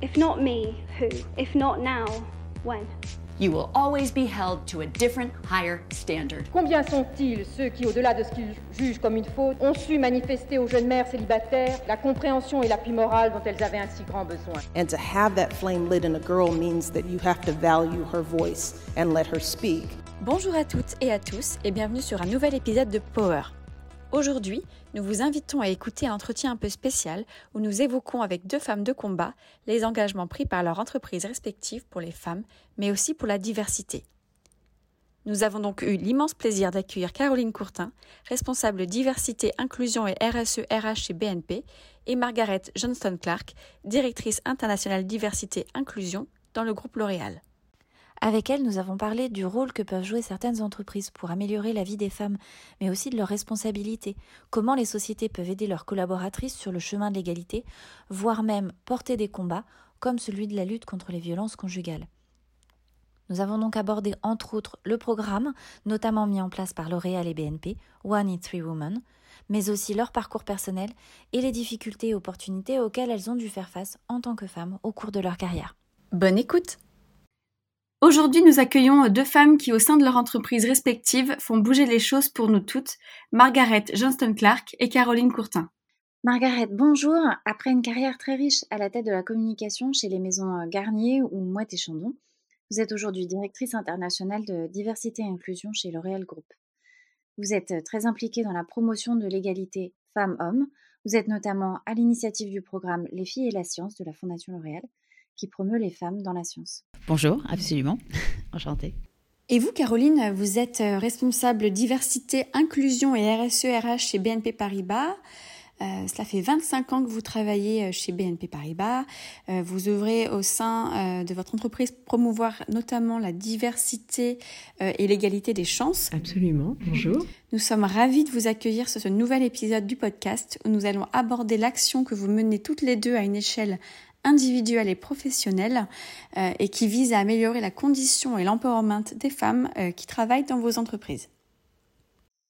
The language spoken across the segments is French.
If not me, who? If not now, when? You will always be held to a different, higher standard. Combien sont-ils ceux qui, au-delà de ce qu'ils jugent comme une faute, ont su manifester aux jeunes mères célibataires la compréhension et l'appui moral dont elles avaient un si grand besoin? And to have that flame lit in a girl means that you have to value her voice and let her speak. Bonjour à toutes et à tous et bienvenue sur un nouvel épisode de Power. Aujourd'hui, nous vous invitons à écouter un entretien un peu spécial où nous évoquons avec deux femmes de combat les engagements pris par leurs entreprises respectives pour les femmes, mais aussi pour la diversité. Nous avons donc eu l'immense plaisir d'accueillir Caroline Courtin, responsable diversité, inclusion et RSE RH chez BNP, et Margaret Johnston-Clark, directrice internationale diversité inclusion dans le groupe L'Oréal. Avec elle, nous avons parlé du rôle que peuvent jouer certaines entreprises pour améliorer la vie des femmes, mais aussi de leurs responsabilités, comment les sociétés peuvent aider leurs collaboratrices sur le chemin de l'égalité, voire même porter des combats, comme celui de la lutte contre les violences conjugales. Nous avons donc abordé entre autres le programme, notamment mis en place par L'Oréal et BNP, One in Three Women, mais aussi leur parcours personnel et les difficultés et opportunités auxquelles elles ont dû faire face en tant que femmes au cours de leur carrière. Bonne écoute Aujourd'hui, nous accueillons deux femmes qui, au sein de leur entreprise respective, font bouger les choses pour nous toutes, Margaret Johnston-Clark et Caroline Courtin. Margaret, bonjour. Après une carrière très riche à la tête de la communication chez les maisons Garnier ou Mouette et Chandon, vous êtes aujourd'hui directrice internationale de diversité et inclusion chez L'Oréal Group. Vous êtes très impliquée dans la promotion de l'égalité femmes-hommes. Vous êtes notamment à l'initiative du programme Les filles et la science de la Fondation L'Oréal qui promeut les femmes dans la science. Bonjour, absolument. Enchantée. Et vous, Caroline, vous êtes responsable diversité, inclusion et RSE-RH chez BNP Paribas. Euh, cela fait 25 ans que vous travaillez chez BNP Paribas. Euh, vous œuvrez au sein euh, de votre entreprise promouvoir notamment la diversité et l'égalité des chances. Absolument. Bonjour. Nous sommes ravis de vous accueillir sur ce nouvel épisode du podcast où nous allons aborder l'action que vous menez toutes les deux à une échelle individuelle et professionnelle euh, et qui vise à améliorer la condition et l'empowerment des femmes euh, qui travaillent dans vos entreprises.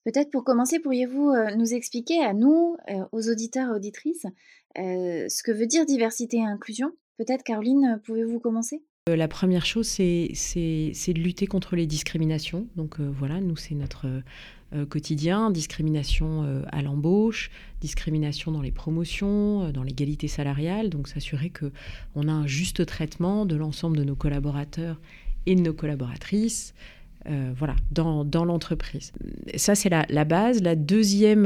Peut-être pour commencer, pourriez-vous euh, nous expliquer à nous, aux auditeurs et auditrices, ce que veut dire diversité et inclusion? Peut-être, Caroline, pouvez-vous commencer? La première chose, c'est de lutter contre les discriminations. Donc voilà, nous, c'est notre quotidien, discrimination euh, à l'embauche, discrimination dans les promotions, euh, dans l'égalité salariale, donc s'assurer qu'on a un juste traitement de l'ensemble de nos collaborateurs et de nos collaboratrices. voilà, dans, dans l'entreprise. Ça, c'est la, la, base. La deuxième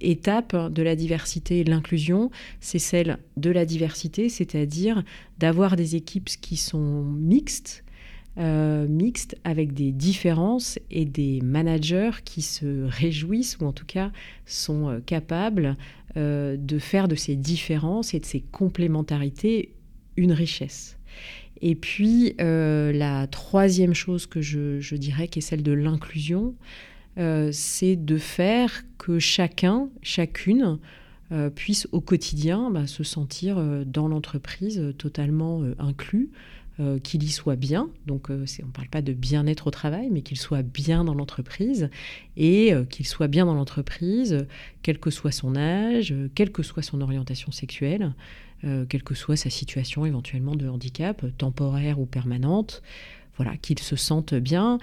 étape de la diversité et de l'inclusion, c'est celle de la diversité, c'est-à-dire d'avoir des équipes qui sont mixtes, euh, mixte avec des différences et des managers qui se réjouissent ou en tout cas sont euh, capables euh, de faire de ces différences et de ces complémentarités une richesse. Et puis la troisième chose que je, dirais qui est celle de l'inclusion, c'est de faire que chacun, chacune, puisse au quotidien bah, se sentir dans l'entreprise totalement inclus, euh, qu'il y soit bien. Donc, euh, on ne parle pas de bien-être au travail, mais qu'il soit bien dans l'entreprise et euh, qu'il soit bien dans l'entreprise, quel que soit son âge, quelle que soit son orientation sexuelle, quelle que soit sa situation éventuellement de handicap, temporaire ou permanente. Voilà, qu'il se sente bien.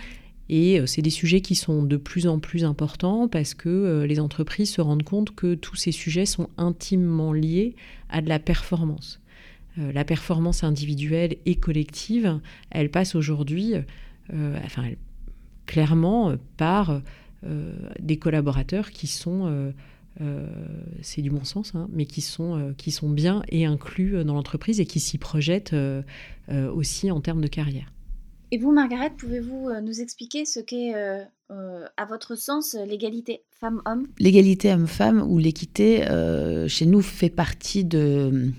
Et c'est des sujets qui sont de plus en plus importants parce que les entreprises se rendent compte que tous ces sujets sont intimement liés à de la performance. Euh, la performance individuelle et collective, elle passe aujourd'hui, euh, enfin, clairement par euh, des collaborateurs qui sont, c'est du bon sens, hein, mais qui sont, qui sont bien et inclus dans l'entreprise et qui s'y projettent aussi en termes de carrière. Et vous, Margaret, pouvez-vous nous expliquer ce qu'est, à votre sens, l'égalité femmes-hommes? L'égalité homme-femme ou l'équité, chez nous, fait partie de,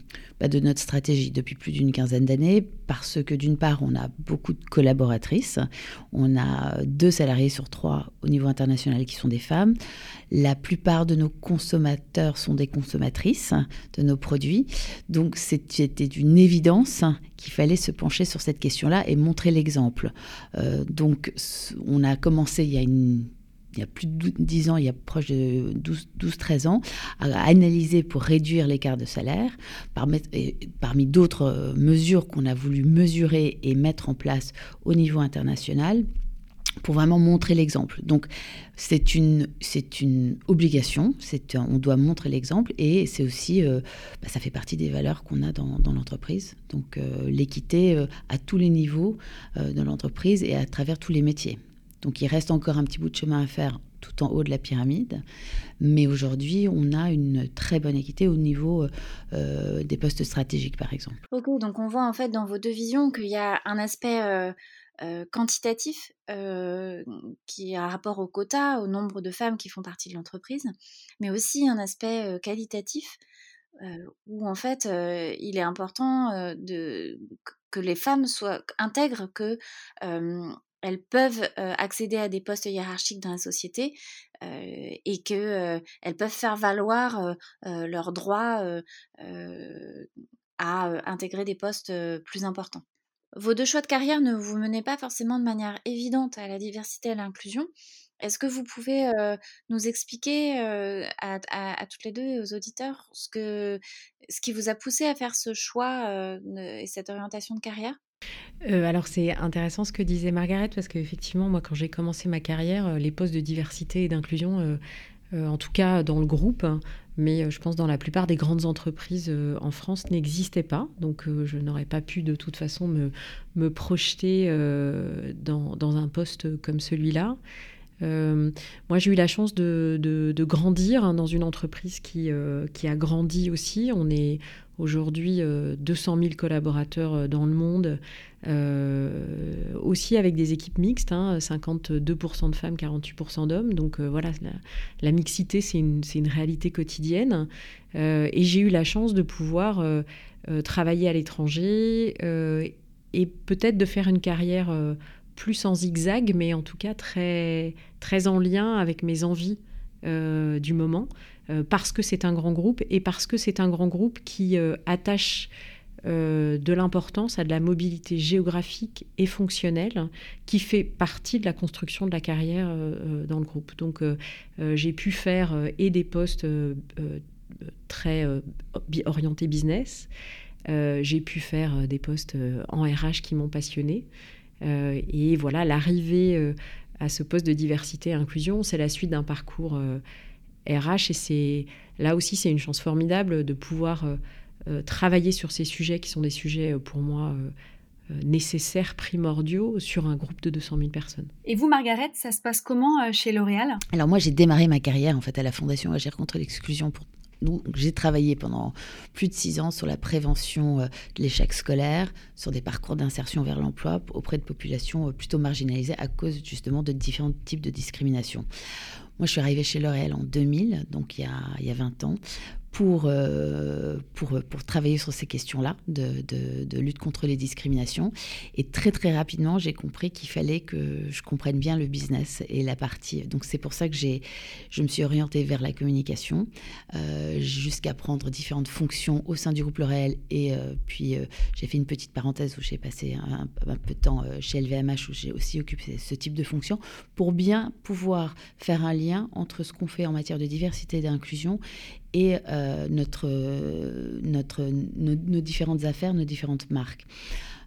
bah, de notre stratégie depuis plus d'une quinzaine d'années parce que d'une part, on a beaucoup de collaboratrices, on a deux salariés sur trois au niveau international qui sont des femmes, la plupart de nos consommateurs sont des consommatrices de nos produits, donc c'était une évidence qu'il fallait se pencher sur cette question-là et montrer l'exemple. Euh, donc on a commencé il y a une il y a plus de 10 ans, il y a proche de 12-13 ans, à analyser pour réduire l'écart de salaire. Parmi d'autres mesures qu'on a voulu mesurer et mettre en place au niveau international, pour vraiment montrer l'exemple. Donc c'est une, obligation, on doit montrer l'exemple et c'est aussi, euh, bah, ça fait partie des valeurs qu'on a dans, l'entreprise. Donc euh, l'équité euh, à tous les niveaux de l'entreprise et à travers tous les métiers. Donc il reste encore un petit bout de chemin à faire tout en haut de la pyramide, mais aujourd'hui on a une très bonne équité au niveau des postes stratégiques par exemple. Ok, donc on voit en fait dans vos deux visions qu'il y a un aspect quantitatif qui a rapport au quota, au nombre de femmes qui font partie de l'entreprise, mais aussi un aspect qualitatif où en fait il est important de, que les femmes soient intègrent que elles peuvent accéder à des postes hiérarchiques dans la société et qu'elles peuvent faire valoir leur droit à intégrer des postes plus importants. Vos deux choix de carrière ne vous menez pas forcément de manière évidente à la diversité et à l'inclusion. Est-ce que vous pouvez nous expliquer à, toutes les deux et aux auditeurs ce, que, ce qui vous a poussé à faire ce choix et cette orientation de carrière? Alors c'est intéressant ce que disait Margaret parce qu'effectivement moi quand j'ai commencé ma carrière les postes de diversité et d'inclusion en tout cas dans le groupe mais euh, je pense dans la plupart des grandes entreprises euh, en France n'existaient pas. Donc euh, je n'aurais pas pu de toute façon me, me projeter dans, dans, un poste comme celui-là. moi, j'ai eu la chance de, de, grandir hein, dans une entreprise qui, qui a grandi aussi. On est aujourd'hui 200 000 collaborateurs dans le monde, euh, aussi avec des équipes mixtes, 52% hein, de femmes, 48% d'hommes. Donc euh, voilà, la, mixité, c'est une, réalité quotidienne. Euh, et j'ai eu la chance de pouvoir travailler à l'étranger et peut-être de faire une carrière plus en zigzag, mais en tout cas très en lien avec mes envies du moment, parce que c'est un grand groupe et parce que c'est un grand groupe qui attache euh, de l'importance à de la mobilité géographique et fonctionnelle qui fait partie de la construction de la carrière euh, euh, dans le groupe. Donc j'ai pu faire et des postes très orientés business, j'ai pu faire des postes en RH qui m'ont passionné. et voilà, l'arrivée à ce poste de diversité et inclusion, c'est la suite d'un parcours RH et c'est là aussi c'est une chance formidable de pouvoir euh, travailler sur ces sujets qui sont des sujets euh, pour moi euh, nécessaires, primordiaux, sur un groupe de 200 000 personnes. Et vous, Margaret, ça se passe comment chez L'Oréal? Alors moi, j'ai démarré ma carrière en fait à la Fondation Agir contre l'exclusion pour j'ai travaillé pendant plus de six ans sur la prévention de l'échec scolaire, sur des parcours d'insertion vers l'emploi auprès de populations plutôt marginalisées à cause justement de différents types de discrimination. Moi, je suis arrivée chez L'Oréal en 2000, donc il y a, il y a 20 ans, pour, euh, pour, pour, travailler sur ces questions-là de, de, lutte contre les discriminations. Et très très rapidement, j'ai compris qu'il fallait que je comprenne bien le business et la partie. Donc c'est pour ça que je me suis orientée vers la communication, euh, jusqu'à prendre différentes fonctions au sein du groupe L'Oréal. Et euh, puis j'ai fait une petite parenthèse où j'ai passé un, un, peu de temps chez LVMH où j'ai aussi occupé ce type de fonction pour bien pouvoir faire un lien entre ce qu'on fait en matière de diversité et d'inclusion et euh, nos, différentes affaires, nos différentes marques.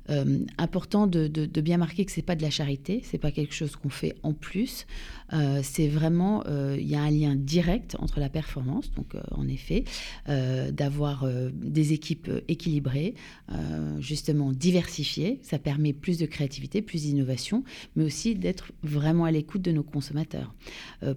Euh, important de, bien marquer que c'est pas de la charité, c'est pas quelque chose qu'on fait en plus. Euh, c'est vraiment, euh, il y a un lien direct entre la performance, donc en effet, d'avoir des équipes équilibrées, justement diversifiées. Ça permet plus de créativité, plus d'innovation, mais aussi d'être vraiment à l'écoute de nos consommateurs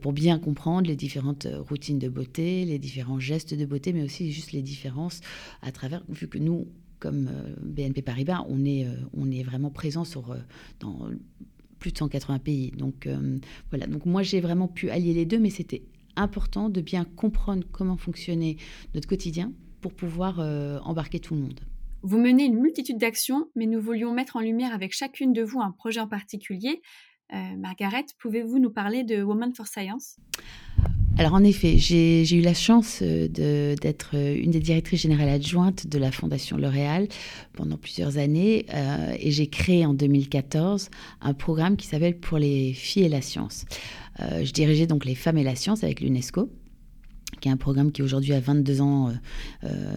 pour bien comprendre les différentes routines de beauté, les différents gestes de beauté, mais aussi juste les différences à travers, vu que nous comme euh, BNP Paribas, on est, euh, on est vraiment présent sur, euh, dans plus de 180 pays. Donc voilà, donc moi j'ai vraiment pu allier les deux, mais c'était important de bien comprendre comment fonctionnait notre quotidien pour pouvoir embarquer tout le monde. Vous menez une multitude d'actions, mais nous voulions mettre en lumière avec chacune de vous un projet en particulier. Margaret, pouvez-vous nous parler de Women for Science? Alors en effet, j'ai eu la chance euh, d'être euh, une des directrices générales adjointes de la Fondation L'Oréal pendant plusieurs années euh, et j'ai créé en 2014 un programme qui s'appelle Pour les filles et la science. je dirigeais donc les femmes et la science avec l'UNESCO qui est un programme qui aujourd'hui a 22 ans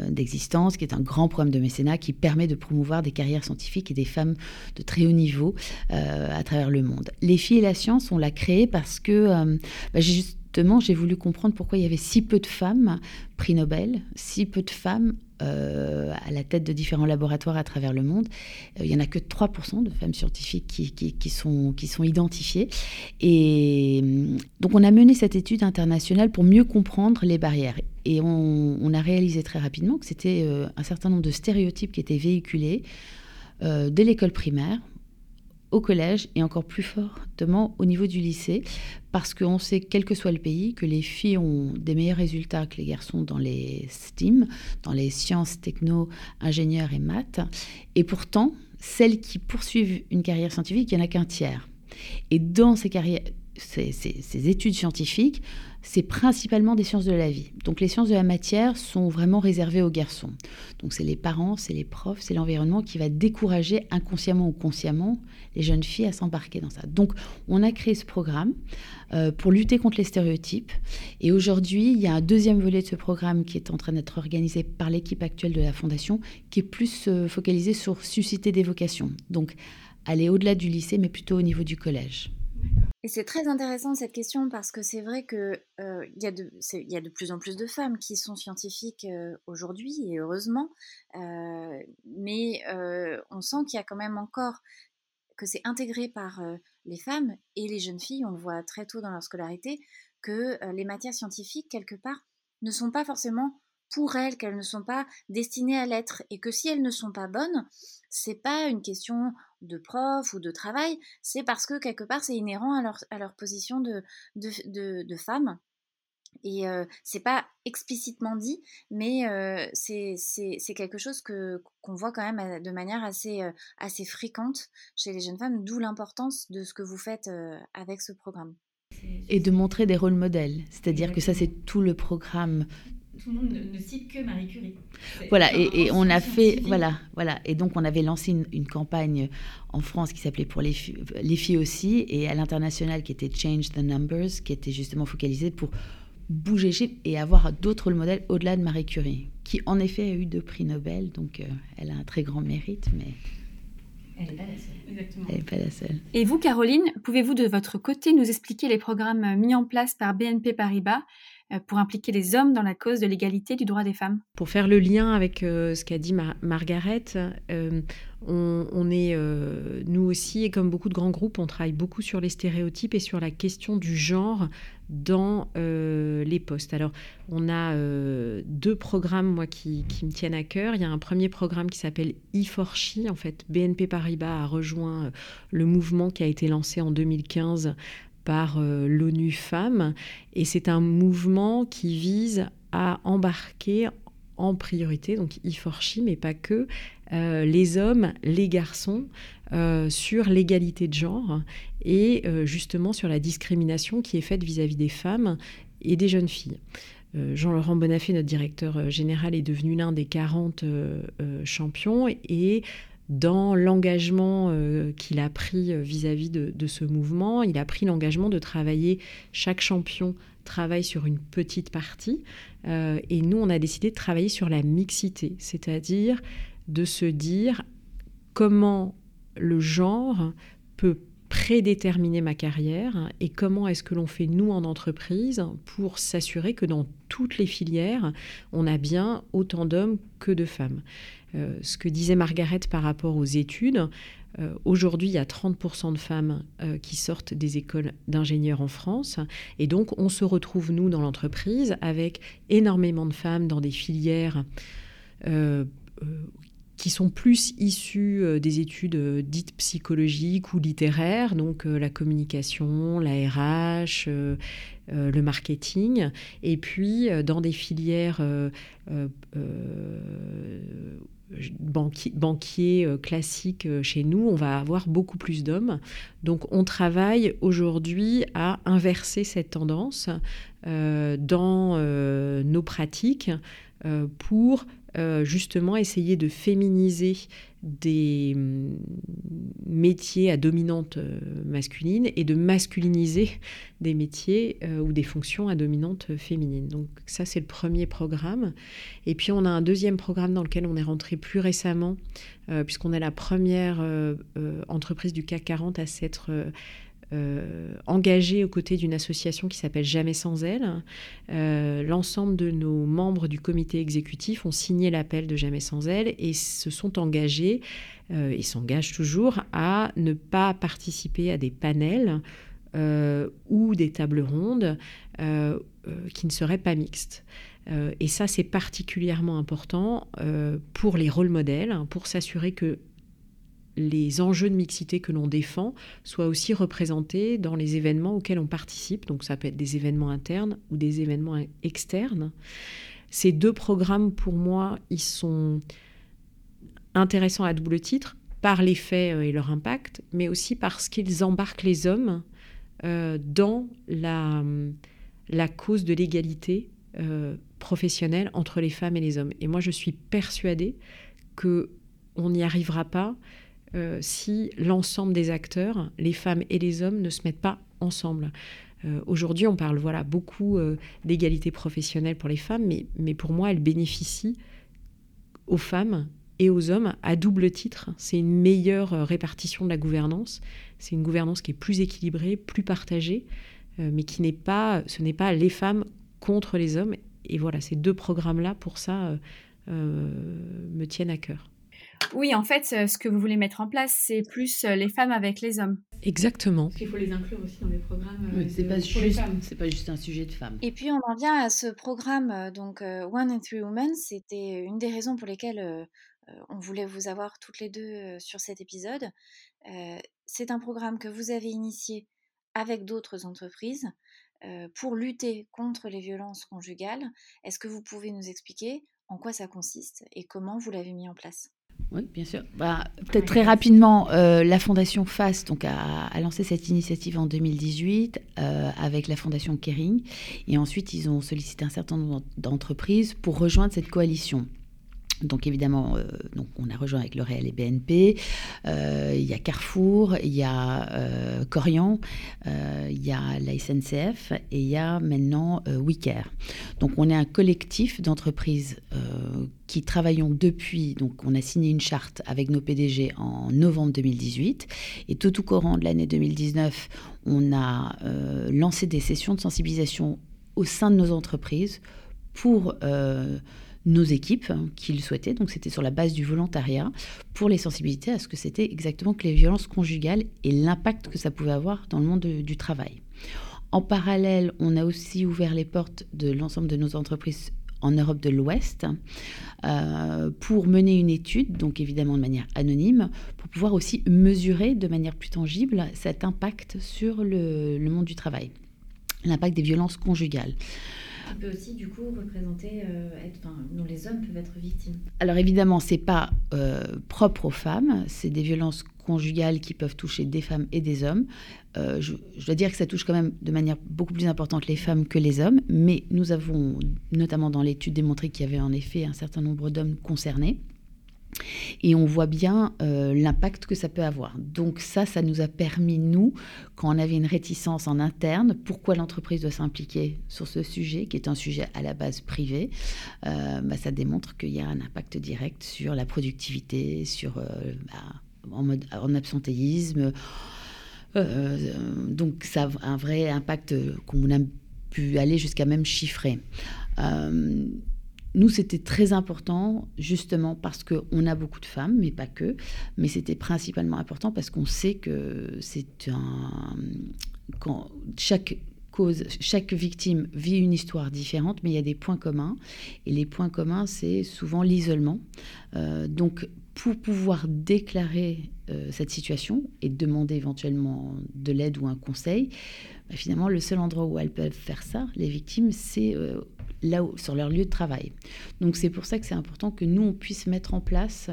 d'existence, qui est un grand programme de mécénat qui permet de promouvoir des carrières scientifiques et des femmes de très haut niveau à travers le monde. Les filles et la science, on l'a créé parce que bah, j'ai juste j'ai voulu comprendre pourquoi il y avait si peu de femmes prix Nobel, si peu de femmes euh, à la tête de différents laboratoires à travers le monde. Euh, il n'y en a que 3% de femmes scientifiques qui, sont, identifiées. Et donc on a mené cette étude internationale pour mieux comprendre les barrières. Et on, a réalisé très rapidement que c'était euh, un certain nombre de stéréotypes qui étaient véhiculés dès l'école primaire au collège et encore plus fortement au niveau du lycée, parce qu'on sait, quel que soit le pays, que les filles ont des meilleurs résultats que les garçons dans les STEAM, dans les sciences, techno, ingénieurs et maths. Et pourtant, celles qui poursuivent une carrière scientifique, il n'y en a qu'un tiers. Et dans ces, carrières, ces, études scientifiques, c'est principalement des sciences de la vie. Donc les sciences de la matière sont vraiment réservées aux garçons. Donc c'est les parents, c'est les profs, c'est l'environnement qui va décourager inconsciemment ou consciemment les jeunes filles à s'embarquer dans ça. Donc on a créé ce programme euh, pour lutter contre les stéréotypes. Et aujourd'hui, il y a un deuxième volet de ce programme qui est en train d'être organisé par l'équipe actuelle de la Fondation, qui est plus euh, focalisé sur susciter des vocations. Donc aller au-delà du lycée, mais plutôt au niveau du collège. Et c'est très intéressant cette question parce que c'est vrai qu'il euh, y, a de, plus en plus de femmes qui sont scientifiques euh, aujourd'hui, et heureusement, euh, mais on sent qu'il y a quand même encore que c'est intégré par les femmes et les jeunes filles, on voit très tôt dans leur scolarité, que les matières scientifiques, quelque part, ne sont pas forcément pour elles, qu'elles ne sont pas destinées à l'être, et que si elles ne sont pas bonnes, c'est pas une question de prof ou de travail, c'est parce que quelque part c'est inhérent à leur, à leur position de, de, de, femme. Et euh, c'est pas explicitement dit, mais euh, c'est quelque chose que qu'on voit quand même euh, de manière assez, euh, assez fréquente chez les jeunes femmes, d'où l'importance de ce que vous faites avec ce programme. Et de montrer des rôles modèles, c'est-à-dire que ça c'est tout le programme tout le monde ne, cite que Marie Curie. Voilà, et, on a fait, voilà, voilà, et donc on avait lancé une, campagne en France qui s'appelait pour les, les filles aussi, et à l'international qui était Change the Numbers, qui était justement focalisée pour bouger et avoir d'autres rôles modèles au-delà de Marie Curie, qui en effet a eu deux prix Nobel, donc euh, elle a un très grand mérite, mais elle n'est pas la seule. Exactement. Elle n'est pas la seule. Et vous, Caroline, pouvez-vous de votre côté nous expliquer les programmes mis en place par BNP Paribas pour impliquer les hommes dans la cause de l'égalité du droit des femmes Pour faire le lien avec euh, ce qu'a dit Margaret, euh, on, est, nous aussi, et comme beaucoup de grands groupes, on travaille beaucoup sur les stéréotypes et sur la question du genre dans les postes. Alors, on a deux programmes, moi, qui, me tiennent à cœur. Il y a un premier programme qui s'appelle e En fait, BNP Paribas a rejoint le mouvement qui a été lancé en 2015 euh, l'ONU Femmes. Et c'est un mouvement qui vise à embarquer en priorité, donc IFORCHI, mais pas que, euh, les hommes, les garçons, euh, sur l'égalité de genre et justement sur la discrimination qui est faite vis-à-vis des femmes et des jeunes filles. Jean-Laurent Bonafé, notre directeur général, est devenu l'un des 40 champions et dans l'engagement euh, qu'il a pris euh, vis-à-vis de, ce mouvement. Il a pris l'engagement de travailler, chaque champion travaille sur une petite partie, euh, et nous, on a décidé de travailler sur la mixité, c'est-à-dire de se dire comment le genre peut prédéterminer ma carrière et comment est-ce que l'on fait nous en entreprise pour s'assurer que dans toutes les filières, on a bien autant d'hommes que de femmes. Euh, ce que disait Margaret par rapport aux études, euh, aujourd'hui, il y a 30% de femmes euh, qui sortent des écoles d'ingénieurs en France. Et donc, on se retrouve, nous, dans l'entreprise, avec énormément de femmes dans des filières qui sont plus issues des études dites psychologiques ou littéraires, donc la communication, la RH, le marketing, et puis dans des filières banquier, banquier euh, classique euh, chez nous, on va avoir beaucoup plus d'hommes. Donc on travaille aujourd'hui à inverser cette tendance dans nos pratiques pour justement essayer de féminiser des hum, métiers à dominante euh, masculine et de masculiniser des métiers euh, ou des fonctions à dominante féminine. Donc ça, c'est le premier programme. Et puis on a un deuxième programme dans lequel on est rentré plus récemment, euh, puisqu'on est la première entreprise du CAC 40 à s'être euh, engagée aux côtés d'une association qui s'appelle Jamais sans elle. Euh, l'ensemble de nos membres du comité exécutif ont signé l'appel de Jamais sans elle et se sont engagés euh, et s'engagent toujours à ne pas participer à des panels ou des tables rondes qui ne seraient pas mixtes. et ça, c'est particulièrement important pour les rôles modèles, pour s'assurer que les enjeux de mixité que l'on défend soient aussi représentés dans les événements auxquels on participe. Donc ça peut être des événements internes ou des événements externes. Ces deux programmes, pour moi, ils sont intéressants à double titre par les faits euh, et leur impact, mais aussi parce qu'ils embarquent les hommes euh, dans la, la, cause de l'égalité euh, professionnelle entre les femmes et les hommes. Et moi, je suis persuadée que on n'y arrivera pas euh, si l'ensemble des acteurs, les femmes et les hommes, ne se mettent pas ensemble. Euh, aujourd'hui, on parle voilà, beaucoup euh, d'égalité professionnelle pour les femmes, mais, mais pour moi, elle bénéficie aux femmes et aux hommes à double titre. C'est une meilleure répartition de la gouvernance. C'est une gouvernance qui est plus équilibrée, plus partagée, mais qui n'est pas, ce n'est pas les femmes contre les hommes. Et voilà, ces deux programmes-là, pour ça, me tiennent à cœur. Oui, en fait, ce que vous voulez mettre en place, c'est plus euh, les femmes avec les hommes. Exactement. Parce qu'il faut les inclure aussi dans les programmes. Euh, c'est pas juste, c'est pas juste un sujet de femmes. Et puis on en vient à ce programme, euh, donc One in Three Women. C'était une des raisons pour lesquelles on voulait vous avoir toutes les deux sur cet épisode. c'est un programme que vous avez initié avec d'autres entreprises pour lutter contre les violences conjugales. Est-ce que vous pouvez nous expliquer en quoi ça consiste et comment vous l'avez mis en place? Oui, bien sûr. Bah, Peut-être très rapidement, euh, la Fondation FAST donc, a, lancé cette initiative en 2018 euh, avec la Fondation Kering. Et ensuite, ils ont sollicité un certain nombre d'entreprises pour rejoindre cette coalition. Donc évidemment, euh, donc on a rejoint avec L'Oréal et BNP. Euh, il y a Carrefour, il y a euh, Corian, il y a la SNCF et il y a maintenant WeCare. Donc on est un collectif d'entreprises qui travaillons depuis. Donc on a signé une charte avec nos PDG en novembre 2018 et tout au courant de l'année 2019, on a lancé des sessions de sensibilisation au sein de nos entreprises pour nos équipes qui le souhaitaient. Donc c'était sur la base du volontariat pour les sensibiliser à ce que c'était exactement que les violences conjugales et l'impact que ça pouvait avoir dans le monde du travail. En parallèle, on a aussi ouvert les portes de l'ensemble de nos entreprises en Europe de l'Ouest euh, pour mener une étude, donc évidemment de manière anonyme, pour pouvoir aussi mesurer de manière plus tangible cet impact sur le monde du travail, l'impact des violences conjugales peut aussi du coup représenter, euh, enfin, dont les hommes peuvent être victimes. Alors évidemment, c'est pas euh, propre aux femmes, c'est des violences conjugales qui peuvent toucher des femmes et des hommes. Euh, je, dois dire que ça touche quand même de manière beaucoup plus importante les femmes que les hommes, mais nous avons notamment dans l'étude démontré qu'il y avait en effet un certain nombre d'hommes concernés. Et on voit bien euh, l'impact que ça peut avoir. Donc ça, ça nous a permis, nous, quand on avait une réticence en interne, pourquoi l'entreprise doit s'impliquer sur ce sujet, qui est un sujet à la base privé, euh, bah, ça démontre qu'il y a un impact direct sur la productivité, sur euh, bah, en, mode, en absentéisme. donc ça a un vrai impact qu'on a pu aller jusqu'à même chiffrer nous, c'était très important, justement parce qu'on a beaucoup de femmes, mais pas que. Mais c'était principalement important parce qu'on sait que c'est un. Quand chaque cause, chaque victime vit une histoire différente, mais il y a des points communs. Et les points communs, c'est souvent l'isolement. Euh, donc, pour pouvoir déclarer euh, cette situation et demander éventuellement de l'aide ou un conseil, bah, finalement, le seul endroit où elles peuvent faire ça, les victimes, c'est euh, là où, sur leur lieu de travail. Donc c'est pour ça que c'est important que nous, on puisse mettre en place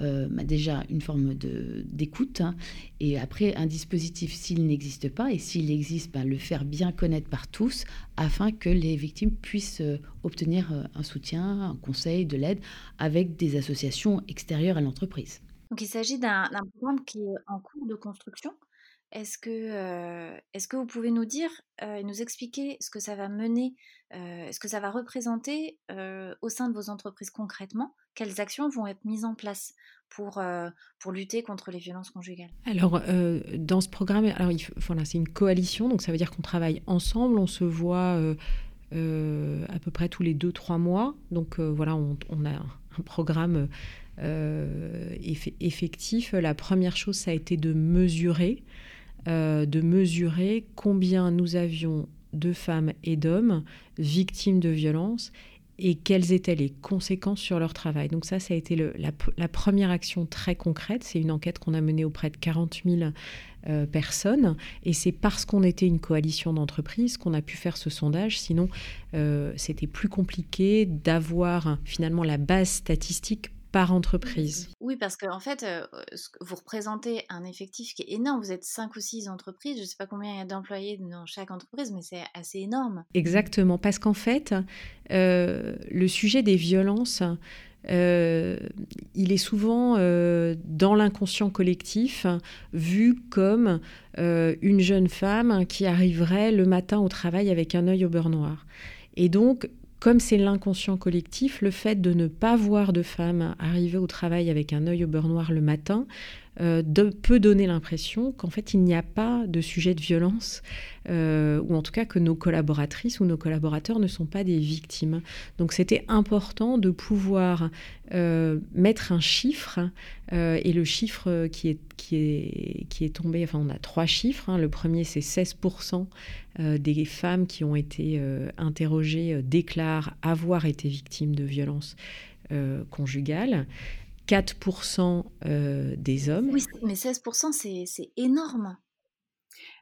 euh, bah, déjà une forme d'écoute hein, et après un dispositif s'il n'existe pas et s'il existe, bah, le faire bien connaître par tous afin que les victimes puissent euh, obtenir euh, un soutien, un conseil, de l'aide avec des associations extérieures à l'entreprise. Donc il s'agit d'un programme qui est en cours de construction? Est-ce que, vous pouvez nous dire et nous expliquer ce que ça va mener, ce que ça va représenter au sein de vos entreprises concrètement? Quelles actions vont être mises en place pour, lutter contre les violences conjugales? Alors, dans ce programme, voilà, c'est une coalition, donc ça veut dire qu'on travaille ensemble, on se voit à peu près tous les deux, trois mois. Donc voilà, on, on, a un programme effectif. La première chose, ça a été de mesurer euh, de mesurer combien nous avions de femmes et d'hommes victimes de violences et quelles étaient les conséquences sur leur travail. Donc ça, ça a été la, première action très concrète. C'est une enquête qu'on a menée auprès de 40 000 euh, personnes. Et c'est parce qu'on était une coalition d'entreprises qu'on a pu faire ce sondage. Sinon, euh, c'était plus compliqué d'avoir finalement la base statistique par entreprise. Oui, parce qu'en en fait, vous représentez un effectif qui est énorme. Vous êtes cinq ou six entreprises. Je ne sais pas combien il y a d'employés dans chaque entreprise, mais c'est assez énorme. Exactement, parce qu'en fait, le sujet des violences, il est souvent dans l'inconscient collectif vu comme une jeune femme qui arriverait le matin au travail avec un œil au beurre noir. Et donc, comme c'est l'inconscient collectif, le fait de ne pas voir de femmes arriver au travail avec un œil au beurre noir le matin euh, peut donner l'impression qu'en fait il n'y a pas de sujet de violence, euh, ou en tout cas que nos collaboratrices ou nos collaborateurs ne sont pas des victimes. Donc c'était important de pouvoir euh, mettre un chiffre, et le chiffre qui est, qui, est, qui est tombé, enfin on a trois chiffres, hein. le premier c'est 16% des femmes qui ont été interrogées déclarent avoir été victimes de violences conjugales. 4% euh, des hommes. Oui, mais 16%, c'est énorme.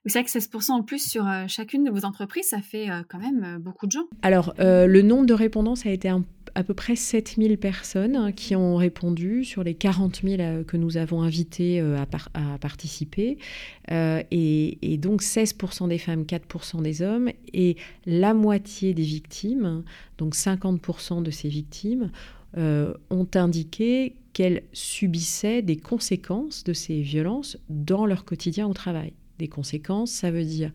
C'est vrai que 16% en plus sur euh, chacune de vos entreprises, ça fait euh, quand même beaucoup de gens. Alors, le nombre de répondants, ça a été à peu près 7000 personnes hein, qui ont répondu sur les 40 000 que nous avons invités à, à, participer. Et, et, donc 16% des femmes, 4% des hommes. Et la moitié des victimes, donc 50% de ces victimes, ont indiqué qu'elles subissaient des conséquences de ces violences dans leur quotidien au travail. Des conséquences, ça veut dire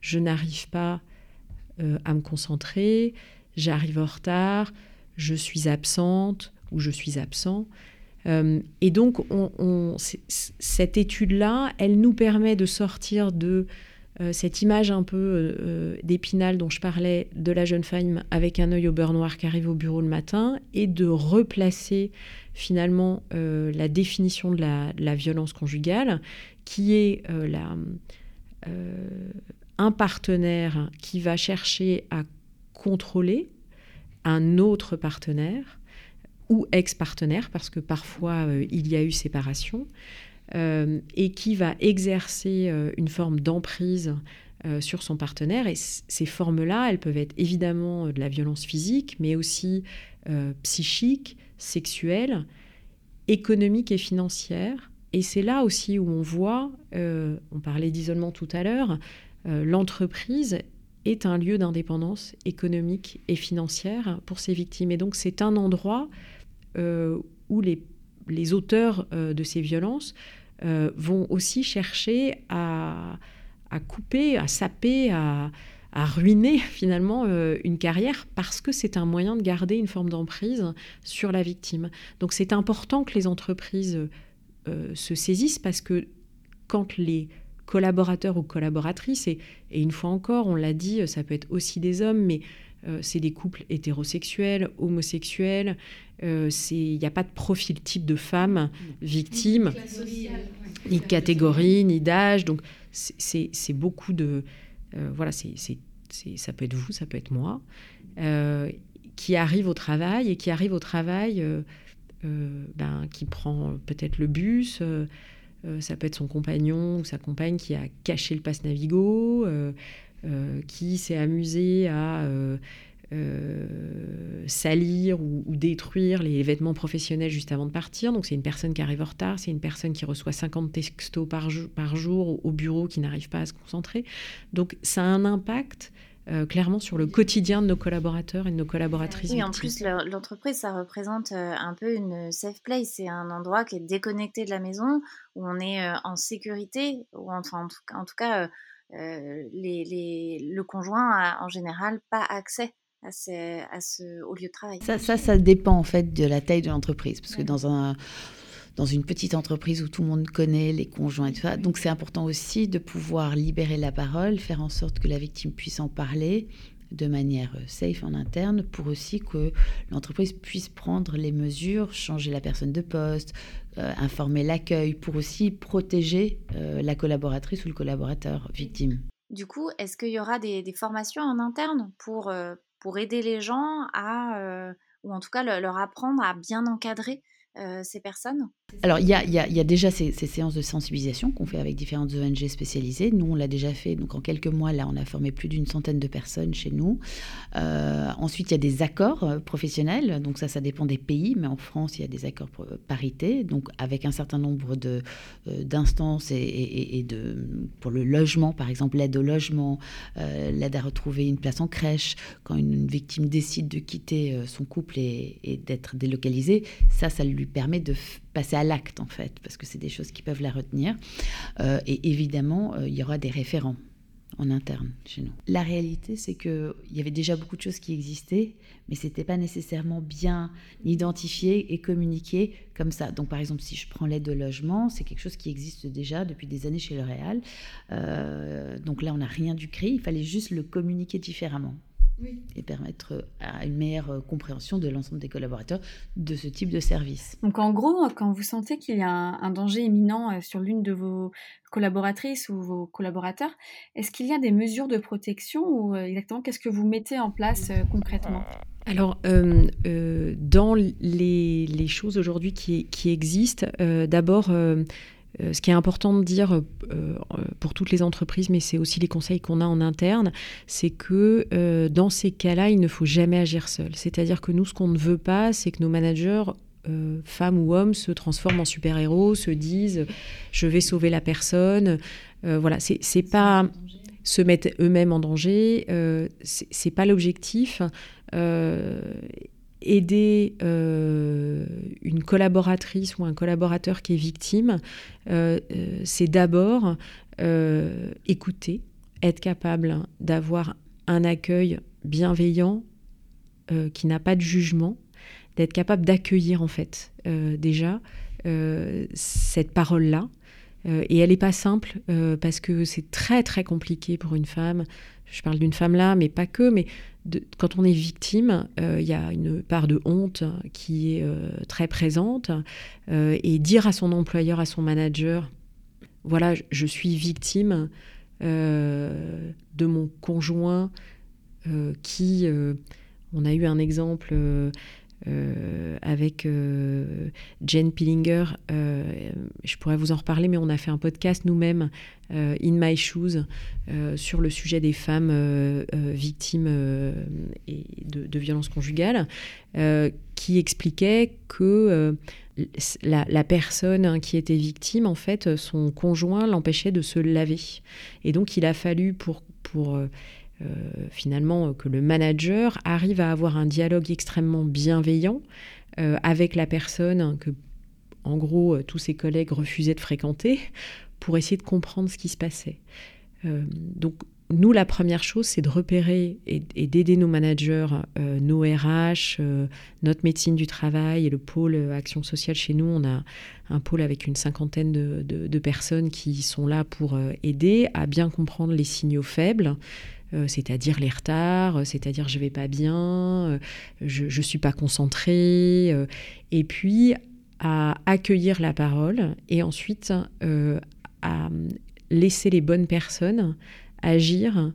je n'arrive pas euh, à me concentrer, j'arrive en retard, je suis absente ou je suis absent. Euh, et donc, on, cette étude-là, elle nous permet de sortir de euh, cette image un peu d'épinal dont je parlais de la jeune femme avec un œil au beurre noir qui arrive au bureau le matin et de replacer finalement euh, la définition de la, violence conjugale, qui est euh, euh, un partenaire qui va chercher à contrôler un autre partenaire ou ex-partenaire, parce que parfois il y a eu séparation, et qui va exercer une forme d'emprise sur son partenaire. Et ces formes-là, elles peuvent être évidemment de la violence physique, mais aussi psychique, sexuelle, économique et financière. Et c'est là aussi où on voit, euh, on parlait d'isolement tout à l'heure, euh, l'entreprise est un lieu d'indépendance économique et financière pour ses victimes. Et donc c'est un endroit euh, où les auteurs de ces violences vont aussi chercher à, couper, à saper, à, à ruiner finalement euh, une carrière parce que c'est un moyen de garder une forme d'emprise sur la victime. Donc c'est important que les entreprises euh, se saisissent parce que quand les collaborateurs ou collaboratrices, et, une fois encore, on l'a dit, ça peut être aussi des hommes, mais euh, c'est des couples hétérosexuels, homosexuels, il n'y a pas de profil type de femme victime, ni de catégorie, ni d'âge, donc c'est beaucoup de euh, voilà, c'est, ça peut être vous, ça peut être moi, euh, qui arrive au travail et qui arrive au travail, euh, ben, qui prend peut-être le bus, ça peut être son compagnon ou sa compagne qui a caché le passe Navigo, qui s'est amusé à salir ou, détruire les vêtements professionnels juste avant de partir. Donc c'est une personne qui arrive en retard, c'est une personne qui reçoit 50 textos par, par jour au bureau qui n'arrive pas à se concentrer. Donc ça a un impact euh, clairement sur le quotidien de nos collaborateurs et de nos collaboratrices. Oui, en plus, l'entreprise, ça représente euh, un peu une safe place. C'est un endroit qui est déconnecté de la maison, où on est euh, en sécurité, ou enfin, en tout, cas, les, le conjoint a en général pas accès à ce, à ce, au lieu de travail. Ça, ça, ça dépend en fait de la taille de l'entreprise. Parce que dans un dans une petite entreprise où tout le monde connaît les conjoints et tout ça. Donc c'est important aussi de pouvoir libérer la parole, faire en sorte que la victime puisse en parler de manière euh, safe en interne pour aussi que l'entreprise puisse prendre les mesures, changer la personne de poste, euh, informer l'accueil pour aussi protéger euh, la collaboratrice ou le collaborateur victime. Du coup, est-ce qu'il y aura des, formations en interne pour, pour aider les gens à, ou en tout cas leur apprendre à bien encadrer euh, ces personnes? Alors, il y a, déjà ces, séances de sensibilisation qu'on fait avec différentes ONG spécialisées. Nous, on l'a déjà fait. Donc, en quelques mois, là, on a formé plus d'une centaine de personnes chez nous. Euh, ensuite, il y a des accords euh, professionnels. Donc, ça, ça dépend des pays. Mais en France, il y a des accords parité. Donc, avec un certain nombre de, d'instances et, de, pour le logement, par exemple, l'aide au logement, l'aide à retrouver une place en crèche, quand une, victime décide de quitter son couple et, et d'être délocalisée, ça, ça lui permet de passer à l'acte, en fait, parce que c'est des choses qui peuvent la retenir. Euh, et évidemment, euh, il y aura des référents en interne chez nous. La réalité, c'est qu'il y avait déjà beaucoup de choses qui existaient, mais ce n'était pas nécessairement bien identifié et communiqué comme ça. Donc, par exemple, si je prends l'aide au logement, c'est quelque chose qui existe déjà depuis des années chez L'Oréal. Euh, donc là, on n'a rien du créer, il fallait juste le communiquer différemment et permettre euh, à une meilleure euh, compréhension de l'ensemble des collaborateurs de ce type de service. Donc en gros, quand vous sentez qu'il y a un, danger imminent euh, sur l'une de vos collaboratrices ou vos collaborateurs, est-ce qu'il y a des mesures de protection ou exactement qu'est-ce que vous mettez en place concrètement? Alors, dans les, les choses aujourd'hui qui, qui, existent, d'abord, euh, ce qui est important de dire euh, euh, pour toutes les entreprises, mais c'est aussi les conseils qu'on a en interne, c'est que dans ces cas-là, il ne faut jamais agir seul. C'est-à-dire que nous, ce qu'on ne veut pas, c'est que nos managers femmes ou hommes se transforment en super-héros, se disent je vais sauver la personne. voilà, c'est pas se mettre eux-mêmes en danger, c'est pas l'objectif aider euh, une collaboratrice ou un collaborateur qui est victime, euh, euh, c'est d'abord écouter, être capable d'avoir un accueil bienveillant qui n'a pas de jugement, d'être capable d'accueillir en fait déjà cette parole-là. et elle n'est pas simple parce que c'est très très compliqué pour une femme. Je parle d'une femme là, mais pas que, mais quand on est victime, euh, il y a une part de honte qui est euh, très présente. Euh, et dire à son employeur, à son manager, voilà, je suis victime de mon conjoint qui, on a eu un exemple euh, avec euh, Jen Pillinger. Euh, je pourrais vous en reparler, mais on a fait un podcast nous-mêmes, In My Shoes, sur le sujet des femmes victimes et de, violences conjugales, qui expliquait que la, personne qui était victime, en fait, son conjoint l'empêchait de se laver. Et donc, il a fallu pour euh, finalement que le manager arrive à avoir un dialogue extrêmement bienveillant euh, avec la personne que, en gros, euh, tous ses collègues refusaient de fréquenter pour essayer de comprendre ce qui se passait. donc, nous, la première chose, c'est de repérer et, d'aider nos managers, nos RH, notre médecine du travail et le pôle action sociale chez nous. On a un pôle avec une cinquantaine de, personnes qui sont là pour aider à bien comprendre les signaux faibles, euh, c'est-à-dire les retards, euh, c'est-à-dire je vais pas bien, euh, je ne suis pas concentrée, et puis à accueillir la parole et ensuite à laisser les bonnes personnes agir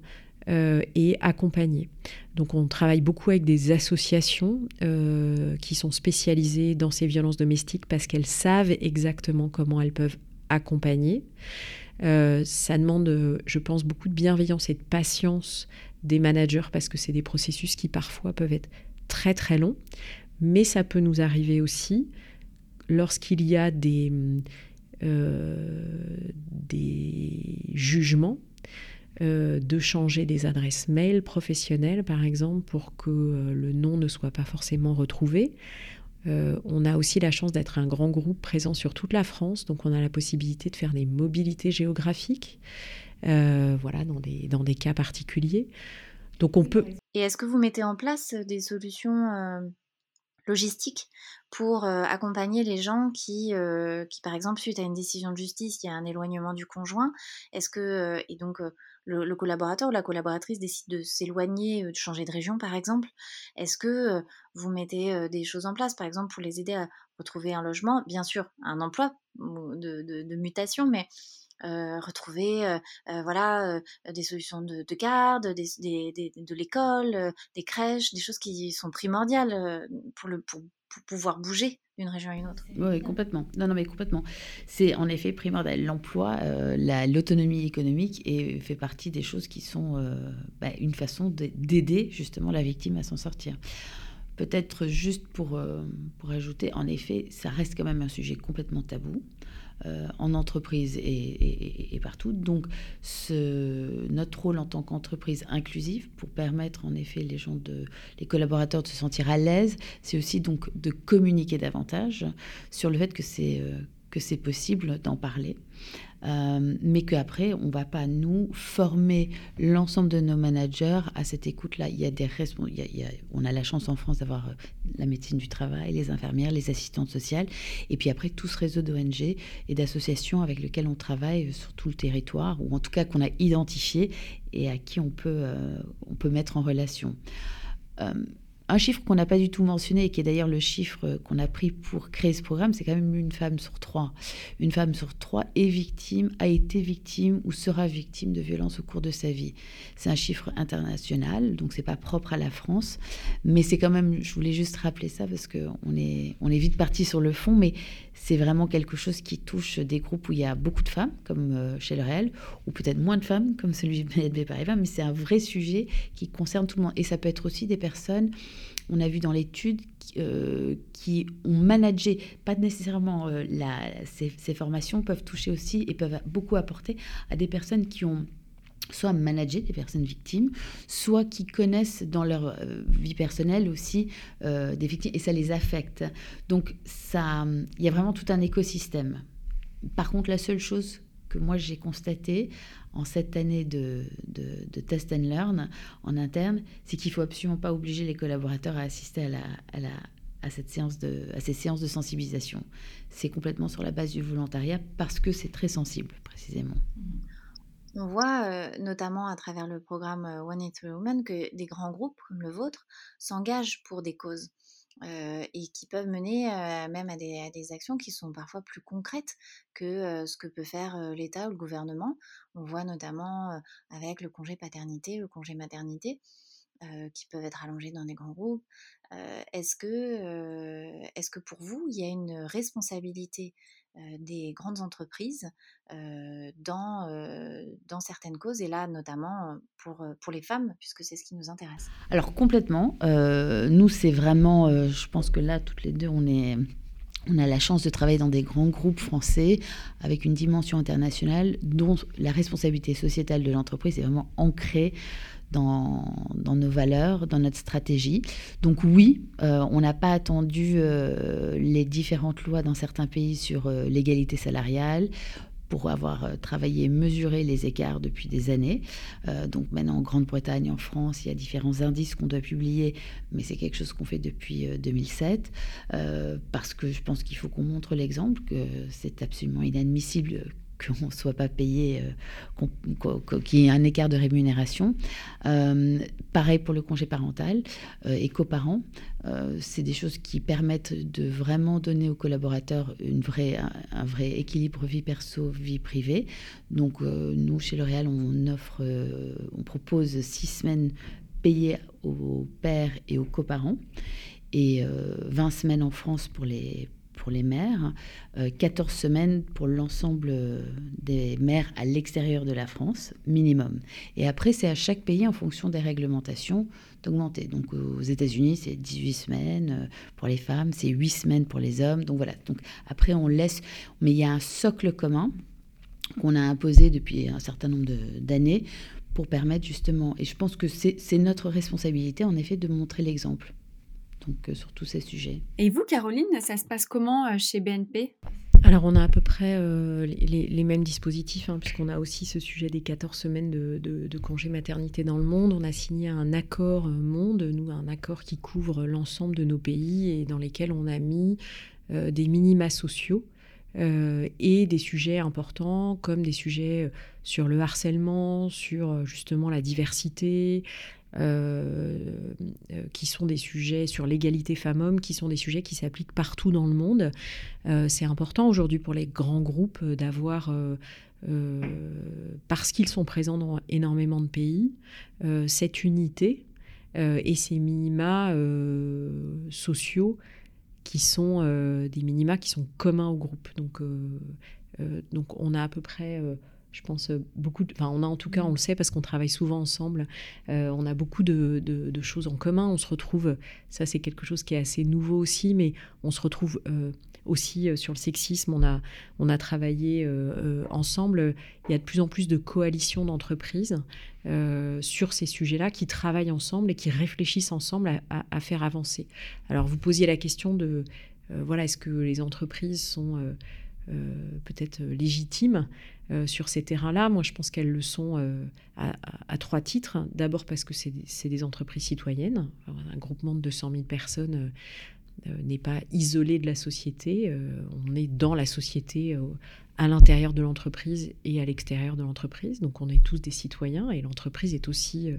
et accompagner. Donc on travaille beaucoup avec des associations qui sont spécialisées dans ces violences domestiques parce qu'elles savent exactement comment elles peuvent accompagner. Ça demande, je pense, beaucoup de bienveillance et de patience des managers parce que c'est des processus qui parfois peuvent être très très longs. Mais ça peut nous arriver aussi lorsqu'il y a des, des jugements euh, de changer des adresses mail professionnelles, par exemple, pour que euh, le nom ne soit pas forcément retrouvé. Euh, on a aussi la chance d'être un grand groupe présent sur toute la France, donc on a la possibilité de faire des mobilités géographiques, voilà, dans des, dans des cas particuliers. Donc on peut. Et est-ce que vous mettez en place des solutions logistiques pour accompagner les gens qui, qui, par exemple, suite à une décision de justice, il y a un éloignement du conjoint, est-ce que, et donc le, collaborateur ou la collaboratrice décide de s'éloigner, de changer de région par exemple, est-ce que vous mettez des choses en place, par exemple, pour les aider à retrouver un logement, bien sûr, un emploi de, mutation, mais retrouver voilà des solutions de, garde, de l'école, des crèches, des choses qui sont primordiales pour, le, pour pouvoir bouger d'une région à une autre. Oui, complètement. Non, non, mais complètement. C'est en effet primordial. L'emploi, euh, l'autonomie économique et fait partie des choses qui sont euh, bah, une façon d'aider justement la victime à s'en sortir. Peut-être juste pour, euh, pour ajouter, en effet, ça reste quand même un sujet complètement tabou. Euh, en entreprise et, partout. Donc, ce, notre rôle en tant qu'entreprise inclusive, pour permettre en effet les gens de, les collaborateurs de se sentir à l'aise, c'est aussi donc de communiquer davantage sur le fait que c'est euh, que c'est possible d'en parler. Euh, mais qu'après, on ne va pas nous former l'ensemble de nos managers à cette écoute-là. Il y a des on a la chance en France d'avoir euh, la médecine du travail, les infirmières, les assistantes sociales, et puis après tout ce réseau d'ONG et d'associations avec lesquelles on travaille sur tout le territoire, ou en tout cas qu'on a identifié et à qui on peut, euh, on peut mettre en relation. Un chiffre qu'on n'a pas du tout mentionné et qui est d'ailleurs le chiffre qu'on a pris pour créer ce programme, c'est quand même une femme sur trois. Une femme sur trois est victime, a été victime ou sera victime de violences au cours de sa vie. C'est un chiffre international, donc c'est pas propre à la France, mais c'est quand même, je voulais juste rappeler ça parce qu'on est, on est vite parti sur le fond, mais c'est vraiment quelque chose qui touche des groupes où il y a beaucoup de femmes, comme euh, chez le réel, ou peut-être moins de femmes, comme celui de BNB Paribas, mais c'est un vrai sujet qui concerne tout le monde. Et ça peut être aussi des personnes, on a vu dans l'étude, euh, qui ont managé, pas nécessairement euh, la, ces formations, peuvent toucher aussi et peuvent beaucoup apporter à des personnes qui ont soit manager des personnes victimes, soit qui connaissent dans leur euh, vie personnelle aussi euh, des victimes et ça les affecte. Donc ça, il y a vraiment tout un écosystème. Par contre, la seule chose que moi j'ai constatée en cette année de, de, test and learn en interne, c'est qu'il faut absolument pas obliger les collaborateurs à assister à, la, à, cette séance de, à ces séances de sensibilisation. C'est complètement sur la base du volontariat parce que c'est très sensible précisément. Mmh. On voit notamment à travers le programme One It Women que des grands groupes comme le vôtre s'engagent pour des causes et qui peuvent mener même à des, actions qui sont parfois plus concrètes que ce que peut faire l'État ou le gouvernement. On voit notamment avec le congé paternité, le congé maternité, qui peuvent être allongés dans des grands groupes. est-ce que, pour vous, il y a une responsabilité des grandes entreprises euh, dans, euh, dans certaines causes, et là notamment pour, pour les femmes, puisque c'est ce qui nous intéresse. Alors complètement, nous c'est vraiment, je pense que là toutes les deux on est... On a la chance de travailler dans des grands groupes français avec une dimension internationale dont la responsabilité sociétale de l'entreprise est vraiment ancrée dans, nos valeurs, dans notre stratégie. Donc oui, euh, on n'a pas attendu euh, les différentes lois dans certains pays sur euh, l'égalité salariale pour avoir travaillé, mesuré les écarts depuis des années. donc maintenant en Grande-Bretagne, en France, il y a différents indices qu'on doit publier, mais c'est quelque chose qu'on fait depuis 2007, parce que je pense qu'il faut qu'on montre l'exemple, que c'est absolument inadmissible qu'on ne soit pas payé, euh, qu'il y ait un écart de rémunération. Euh, pareil pour le congé parental euh, et coparent. c'est des choses qui permettent de vraiment donner aux collaborateurs une un, vrai équilibre vie perso, vie privée. Donc nous, chez L'Oréal, on propose six semaines payées aux pères et aux coparents et 20 semaines en France pour les pour les mères, 14 semaines pour l'ensemble des mères à l'extérieur de la France, minimum. Et après, c'est à chaque pays, en fonction des réglementations, d'augmenter. Donc aux États-Unis, c'est 18 semaines pour les femmes, c'est 8 semaines pour les hommes. Donc voilà. Donc après, on laisse. Mais il y a un socle commun qu'on a imposé depuis un certain nombre d'années pour permettre justement, et je pense que c'est notre responsabilité en effet de montrer l'exemple donc euh, sur tous ces sujets. Et vous, Caroline, ça se passe comment euh, chez BNP alors, on a à peu près euh, les, mêmes dispositifs, hein, puisqu'on a aussi ce sujet des 14 semaines de, de, congé maternité dans le monde. On a signé un accord monde, nous, un accord qui couvre l'ensemble de nos pays et dans lesquels on a mis des minima sociaux euh, et des sujets importants comme des sujets sur le harcèlement, sur justement la diversité, qui sont des sujets sur l'égalité femmes-hommes, qui sont des sujets qui s'appliquent partout dans le monde. c'est important aujourd'hui pour les grands groupes d'avoir, parce qu'ils sont présents dans énormément de pays, cette unité et ces minima sociaux qui sont euh, des minima qui sont communs au groupe. Donc, euh, euh, donc on a à peu près je pense beaucoup, enfin on a en tout cas, on le sait parce qu'on travaille souvent ensemble, on a beaucoup de, de, choses en commun, on se retrouve, ça c'est quelque chose qui est assez nouveau aussi, mais on se retrouve aussi euh, sur le sexisme, on a, on a travaillé euh, euh, ensemble. Il y a de plus en plus de coalitions d'entreprises sur ces sujets-là qui travaillent ensemble et qui réfléchissent ensemble à, faire avancer. Alors vous posiez la question de, voilà, est-ce que les entreprises sont... peut-être légitimes sur ces terrains-là. Moi, je pense qu'elles le sont à, trois titres. D'abord parce que c'est des entreprises citoyennes. un groupement de 200 000 personnes euh, n'est pas isolé de la société, euh, on est dans la société euh, à l'intérieur de l'entreprise et à l'extérieur de l'entreprise. Donc on est tous des citoyens et l'entreprise est aussi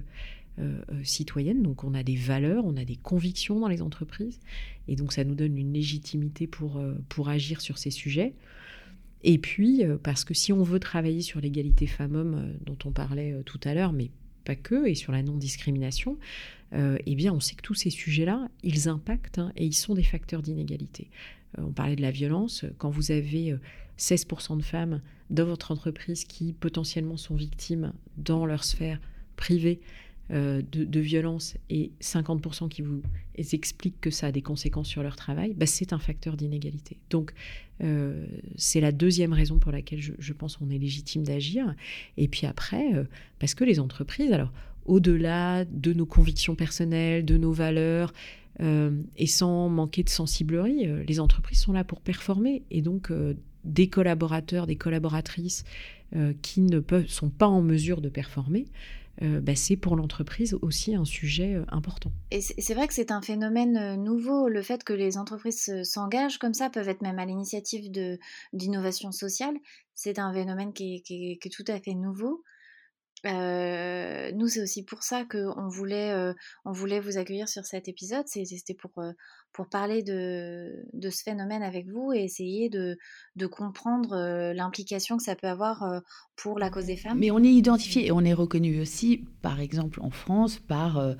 citoyenne. Donc on a des valeurs, on a des convictions dans les entreprises. Et donc ça nous donne une légitimité pour, pour agir sur ces sujets. Et puis, parce que si on veut travailler sur l'égalité femmes-hommes dont on parlait tout à l'heure, mais pas que, et sur la non-discrimination, euh, eh bien, on sait que tous ces sujets-là, ils impactent hein, et ils sont des facteurs d'inégalité. Euh, on parlait de la violence. Quand vous avez 16% euh, de femmes dans votre entreprise qui potentiellement sont victimes dans leur sphère privée de, violence et 50% qui vous expliquent que ça a des conséquences sur leur travail, bah, c'est un facteur d'inégalité. Donc, c'est la deuxième raison pour laquelle je, pense qu'on est légitime d'agir. Et puis après, parce que les entreprises, alors au-delà de nos convictions personnelles, de nos valeurs, euh, et sans manquer de sensiblerie, euh, les entreprises sont là pour performer. Et donc, euh, des collaborateurs, des collaboratrices qui ne sont pas en mesure de performer, bah, c'est pour l'entreprise aussi un sujet important. Et c'est vrai que c'est un phénomène nouveau, le fait que les entreprises s'engagent comme ça, peuvent être même à l'initiative d'innovation sociale, c'est un phénomène qui est, tout à fait nouveau nous, c'est aussi pour ça qu'on voulait, on voulait vous accueillir sur cet épisode. C'était pour, pour parler de, de, ce phénomène avec vous et essayer de, de comprendre l'implication que ça peut avoir pour la cause des femmes. Mais on est identifié et on est reconnu aussi, par exemple en France, par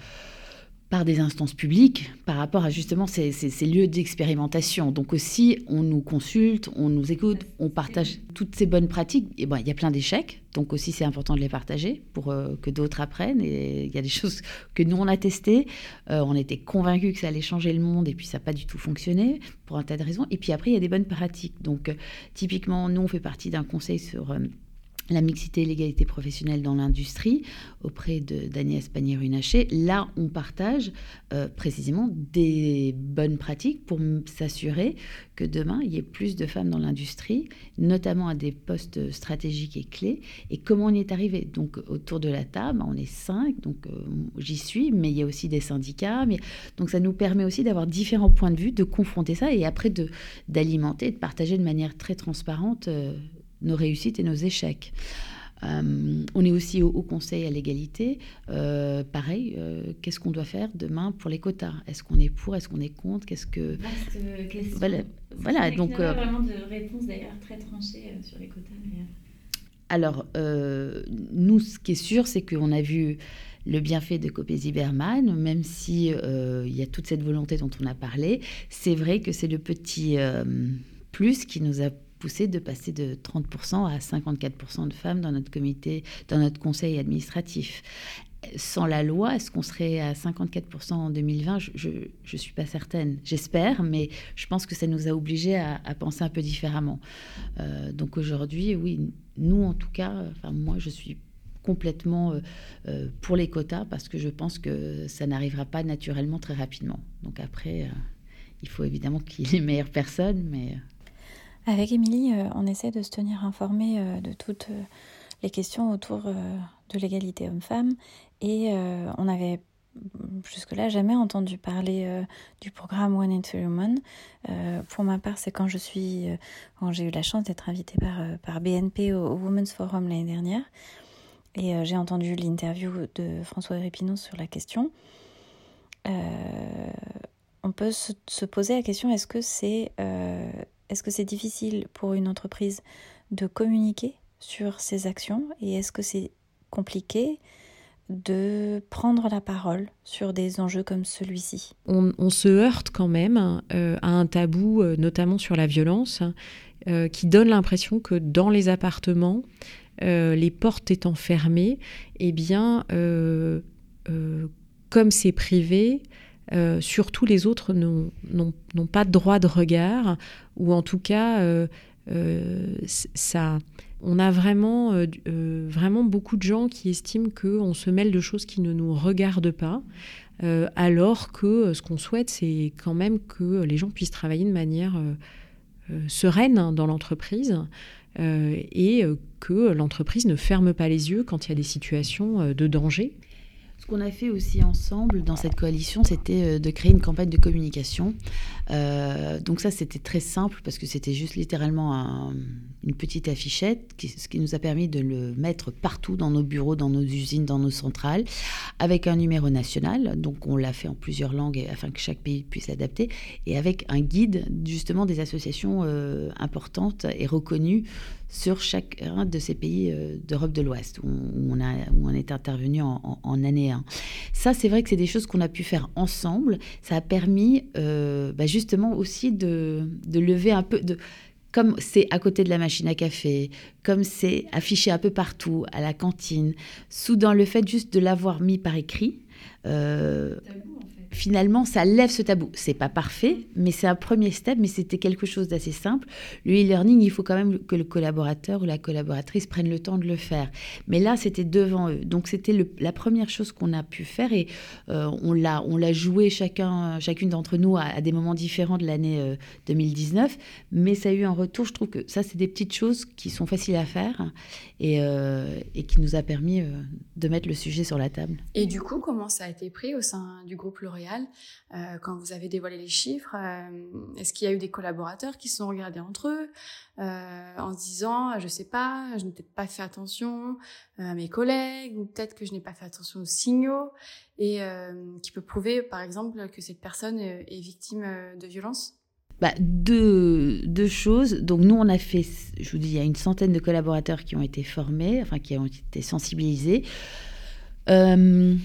par des instances publiques par rapport à justement ces, lieux d'expérimentation. Donc aussi, on nous consulte, on nous écoute, on partage toutes ces bonnes pratiques. Et bon, il y a plein d'échecs, donc aussi c'est important de les partager pour euh, que d'autres apprennent. Et il y a des choses que nous on a testées, euh, on était convaincus que ça allait changer le monde et puis ça n'a pas du tout fonctionné pour un tas de raisons. Et puis après, il y a des bonnes pratiques. Donc euh, typiquement, nous on fait partie d'un conseil sur la mixité et l'égalité professionnelle dans l'industrie auprès d'Agnès Pannier-Runacher. Là, on partage euh, précisément des bonnes pratiques pour s'assurer que demain, il y ait plus de femmes dans l'industrie, notamment à des postes stratégiques et clés. Et comment on y est arrivé? Donc, autour de la table, on est cinq, donc euh, j'y suis, mais il y a aussi des syndicats. Mais... Donc, ça nous permet aussi d'avoir différents points de vue, de confronter ça et après d'alimenter, de, partager de manière très transparente. Euh, nos réussites et nos échecs. Euh, on est aussi au, Conseil à l'égalité. Euh, pareil, euh, qu'est-ce qu'on doit faire demain pour les quotas? Est-ce qu'on est pour? Est-ce qu'on est contre? Qu'est-ce que Voilà, voilà donc vraiment de réponses d'ailleurs très tranchées sur les quotas. Alors, nous, ce qui est sûr, c'est qu'on a vu le bienfait de Copé Berman, même si il y a toute cette volonté dont on a parlé, c'est vrai que c'est le petit plus qui nous a poussé de passer de 30% à 54% de femmes dans notre comité, dans notre conseil administratif sans la loi, est-ce qu'on serait à 54% en 2020 Je ne suis pas certaine. J'espère, mais je pense que ça nous a obligés à, penser un peu différemment. Euh, donc aujourd'hui, oui, nous en tout cas, enfin moi je suis complètement euh, euh, pour les quotas parce que je pense que ça n'arrivera pas naturellement très rapidement. Donc après, il faut évidemment qu'il y ait les meilleures personnes, mais... Avec Émilie, on essaie de se tenir informé de toutes les questions autour de l'égalité homme-femme et euh, on avait jusque-là jamais entendu parler euh, du programme One in Three Women. Euh, pour ma part, c'est quand je suis, quand j'ai eu la chance d'être invitée par, BNP au, Women's Forum l'année dernière. Et j'ai entendu l'interview de François Répinon sur la question. on peut se, poser la question est-ce que c'est est-ce que c'est difficile pour une entreprise de communiquer sur ses actions et est-ce que c'est compliqué de prendre la parole sur des enjeux comme celui-ci? On, se heurte quand même euh, à un tabou, euh, notamment sur la violence, euh, qui donne l'impression que dans les appartements, les portes étant fermées, eh bien, comme c'est privé, surtout les autres n'ont pas de droit de regard, ou en tout cas, ça on a vraiment, euh, euh, vraiment beaucoup de gens qui estiment qu'on se mêle de choses qui ne nous regardent pas, euh, alors que ce qu'on souhaite, c'est quand même que les gens puissent travailler de manière sereine dans l'entreprise et que l'entreprise ne ferme pas les yeux quand il y a des situations de danger. Ce qu'on a fait aussi ensemble dans cette coalition, c'était de créer une campagne de communication. Donc ça, c'était très simple parce que c'était juste littéralement un, une petite affichette, ce qui nous a permis de le mettre partout dans nos bureaux, dans nos usines, dans nos centrales, avec un numéro national. Donc on l'a fait en plusieurs langues afin que chaque pays puisse l'adapter, et avec un guide justement des associations euh, importantes et reconnues sur chacun de ces pays euh, d'Europe de l'Ouest où, on où on est intervenu en, année 1. Ça, c'est vrai que c'est des choses qu'on a pu faire ensemble. Ça a permis euh, bah, justement aussi de, de lever un peu... de comme c'est à côté de la machine à café, comme c'est affiché un peu partout, à la cantine, soudain le fait juste de l'avoir mis par écrit, euh, finalement, ça lève ce tabou. C'est pas parfait, mais c'est un premier step, mais c'était quelque chose d'assez simple. Le e-learning, il faut quand même que le collaborateur ou la collaboratrice prenne le temps de le faire. Mais là, c'était devant eux. Donc, c'était la première chose qu'on a pu faire et euh, on l'a on l'a joué chacun, chacune d'entre nous à, des moments différents de l'année 2019. Euh, mais ça a eu un retour. Je trouve que ça, c'est des petites choses qui sont faciles à faire et, euh, et qui nous a permis de mettre le sujet sur la table. Et du coup, comment ça a été pris au sein du groupe L'Oréal euh, quand vous avez dévoilé les chiffres euh, Est-ce qu'il y a eu des collaborateurs qui se sont regardés entre eux euh, en se disant, je sais pas, je n'ai peut-être pas fait attention à mes collègues ou peut-être que je n'ai pas fait attention aux signaux et qui peut prouver, par exemple, que cette personne est victime de violence? Bah, deux, choses. Donc nous, on a fait, je vous dis, il y a une centaine de collaborateurs qui ont été formés, enfin qui ont été sensibilisés. Euh,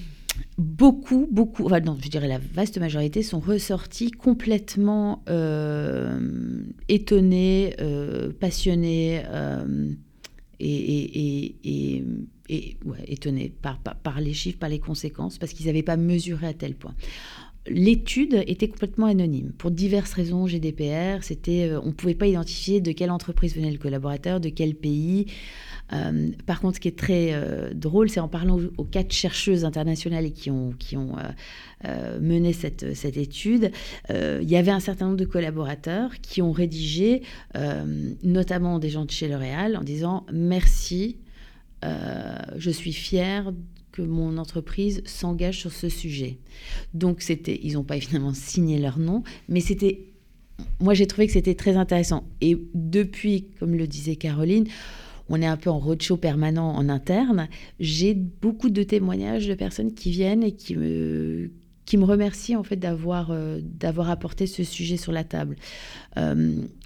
beaucoup, beaucoup, enfin non, je dirais la vaste majorité sont ressortis complètement euh, étonnés, euh, passionnés euh, et, et, et, étonnés par, par, les chiffres, par les conséquences, parce qu'ils n'avaient pas mesuré à tel point. L'étude était complètement anonyme pour diverses raisons GDPR. C'était, on ne pouvait pas identifier de quelle entreprise venait le collaborateur, de quel pays. Euh, par contre, ce qui est très euh, drôle, c'est en parlant aux, quatre chercheuses internationales qui ont, euh, mené cette, cette étude, il y avait un certain nombre de collaborateurs qui ont rédigé, notamment des gens de chez L'Oréal, en disant merci, je suis fière que mon entreprise s'engage sur ce sujet. Donc c'était, ils n'ont pas évidemment signé leur nom, mais c'était, moi j'ai trouvé que c'était très intéressant. Et depuis, comme le disait Caroline, on est un peu en roadshow permanent en interne, j'ai beaucoup de témoignages de personnes qui viennent et qui me qui me remercient en fait d'avoir d'avoir apporté ce sujet sur la table.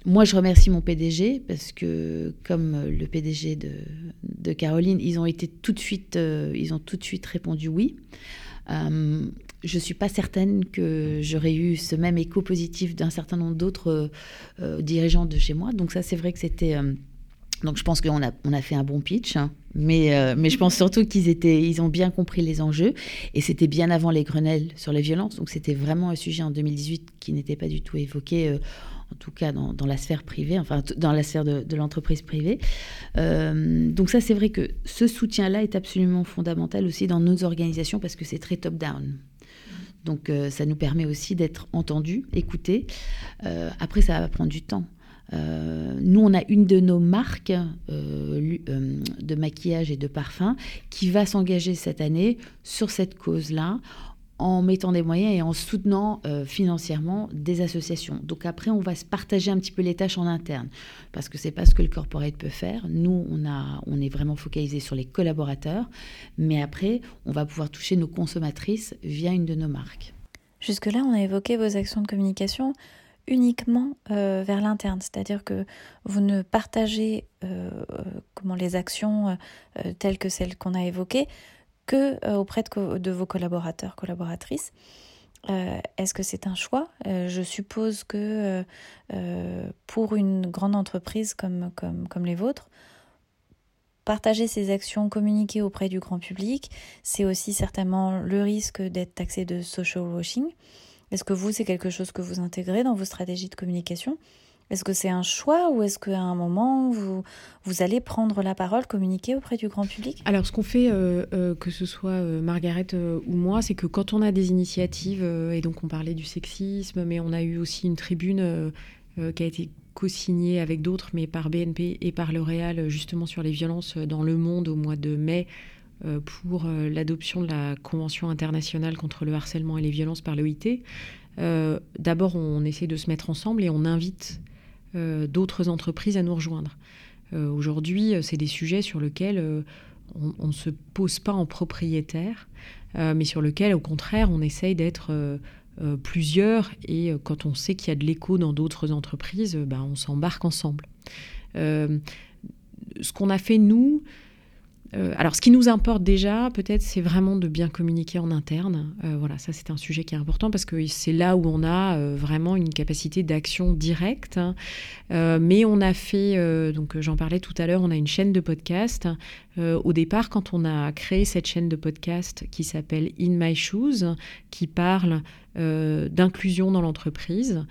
moi, je remercie mon PDG parce que comme le PDG de, Caroline, ils ont été tout de suite, ils ont tout de suite répondu oui je ne suis pas certaine que j'aurais eu ce même écho positif d'un certain nombre d'autres euh, euh, dirigeants de chez moi. Donc ça, c'est vrai que c'était... Euh, donc je pense qu'on a, on a fait un bon pitch, hein. Mais, mais je pense surtout qu'ils ont bien compris les enjeux, et c'était bien avant les Grenelles sur les violences, donc c'était vraiment un sujet en 2018 qui n'était pas du tout évoqué, en tout cas dans, la sphère privée, enfin dans la sphère de, l'entreprise privée. donc ça c'est vrai que ce soutien-là est absolument fondamental aussi dans nos organisations parce que c'est très top-down. Donc euh, ça nous permet aussi d'être entendus, écoutés. Euh, après, ça va prendre du temps. Euh, nous, on a une de nos marques de maquillage et de parfum qui va s'engager cette année sur cette cause-là en mettant des moyens et en soutenant euh, financièrement des associations. Donc après, on va se partager un petit peu les tâches en interne, parce que c'est pas ce que le corporate peut faire. Nous, on, a, on est vraiment focalisé sur les collaborateurs, mais après, on va pouvoir toucher nos consommatrices via une de nos marques. Jusque-là, on a évoqué vos actions de communication uniquement euh, vers l'interne, c'est-à-dire que vous ne partagez euh, comment les actions telles que celles qu'on a évoquées que euh, auprès de, vos collaborateurs, collaboratrices. Euh, est-ce que c'est un choix? Euh, Je suppose que pour une grande entreprise comme, comme, comme les vôtres, partager ces actions, communiquer auprès du grand public, c'est aussi certainement le risque d'être taxé de social washing. Est-ce que vous, c'est quelque chose que vous intégrez dans vos stratégies de communication? Est-ce que c'est un choix ou est-ce qu'à un moment, vous, vous allez prendre la parole, communiquer auprès du grand public? Alors, ce qu'on fait, euh, euh, que ce soit euh, Margaret ou moi, c'est que quand on a des initiatives, et donc on parlait du sexisme, mais on a eu aussi une tribune qui a été co-signée avec d'autres, mais par BNP et par L'Oréal, justement sur les violences dans le monde au mois de mai pour l'adoption de la Convention internationale contre le harcèlement et les violences par l'OIT. D'abord, on essaie de se mettre ensemble et on invite euh, d'autres entreprises à nous rejoindre. Euh, aujourd'hui, euh, c'est des sujets sur lesquels on, ne se pose pas en propriétaire, mais sur lesquels, au contraire, on essaye d'être plusieurs et quand on sait qu'il y a de l'écho dans d'autres entreprises, ben, on s'embarque ensemble. ce qu'on a fait, nous, euh, alors, ce qui nous importe déjà, peut-être, c'est vraiment de bien communiquer en interne. Euh, voilà, ça, c'est un sujet qui est important parce que c'est là où on a euh, vraiment une capacité d'action directe. Hein. mais on a fait, donc j'en parlais tout à l'heure, on a une chaîne de podcast. au départ, quand on a créé cette chaîne de podcast qui s'appelle In My Shoes, qui parle d'inclusion dans l'entreprise,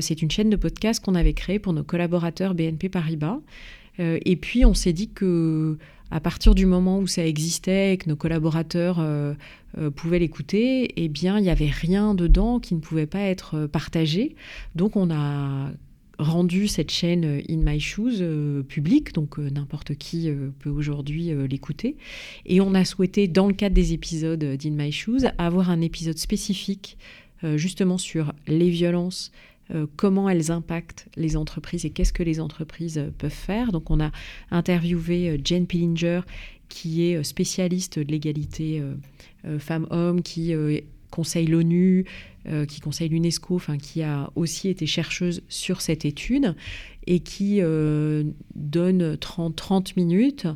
c'est une chaîne de podcast qu'on avait créée pour nos collaborateurs BNP Paribas. et puis, on s'est dit que à partir du moment où ça existait et que nos collaborateurs euh, euh, pouvaient l'écouter, eh bien, il n'y avait rien dedans qui ne pouvait pas être euh, partagé. Donc, on a rendu cette chaîne In My Shoes publique, donc n'importe qui peut aujourd'hui l'écouter. Et on a souhaité, dans le cadre des épisodes d'In My Shoes, avoir un épisode spécifique justement sur les violences euh, comment elles impactent les entreprises et qu'est-ce que les entreprises euh, peuvent faire. Donc on a interviewé euh, Jane Pillinger, qui est spécialiste de l'égalité femmes-hommes, qui conseille l'ONU, qui conseille l'UNESCO, enfin qui a aussi été chercheuse sur cette étude et qui donne 30, 30 minutes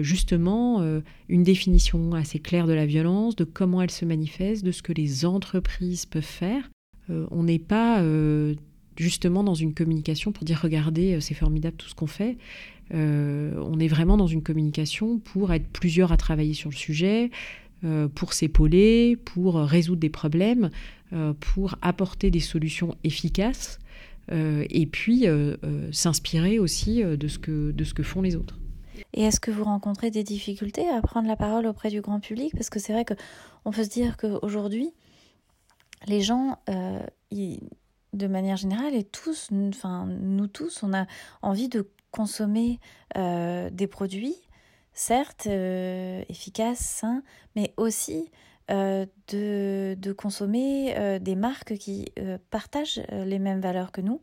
justement une définition assez claire de la violence, de comment elle se manifeste, de ce que les entreprises peuvent faire euh, on n'est pas euh, justement dans une communication pour dire regardez, euh, c'est formidable tout ce qu'on fait. on est vraiment dans une communication pour être plusieurs à travailler sur le sujet, pour s'épauler, pour résoudre des problèmes, pour apporter des solutions efficaces et puis s'inspirer aussi de, ce que, de ce que font les autres. Et est-ce que vous rencontrez des difficultés à prendre la parole auprès du grand public? Parce que c'est vrai qu'on peut se dire qu'aujourd'hui, les gens, euh, de manière générale, et tous, enfin nous tous, on a envie de consommer euh, des produits, certes euh, efficaces, sains, mais aussi de, de, consommer des marques qui partagent les mêmes valeurs que nous,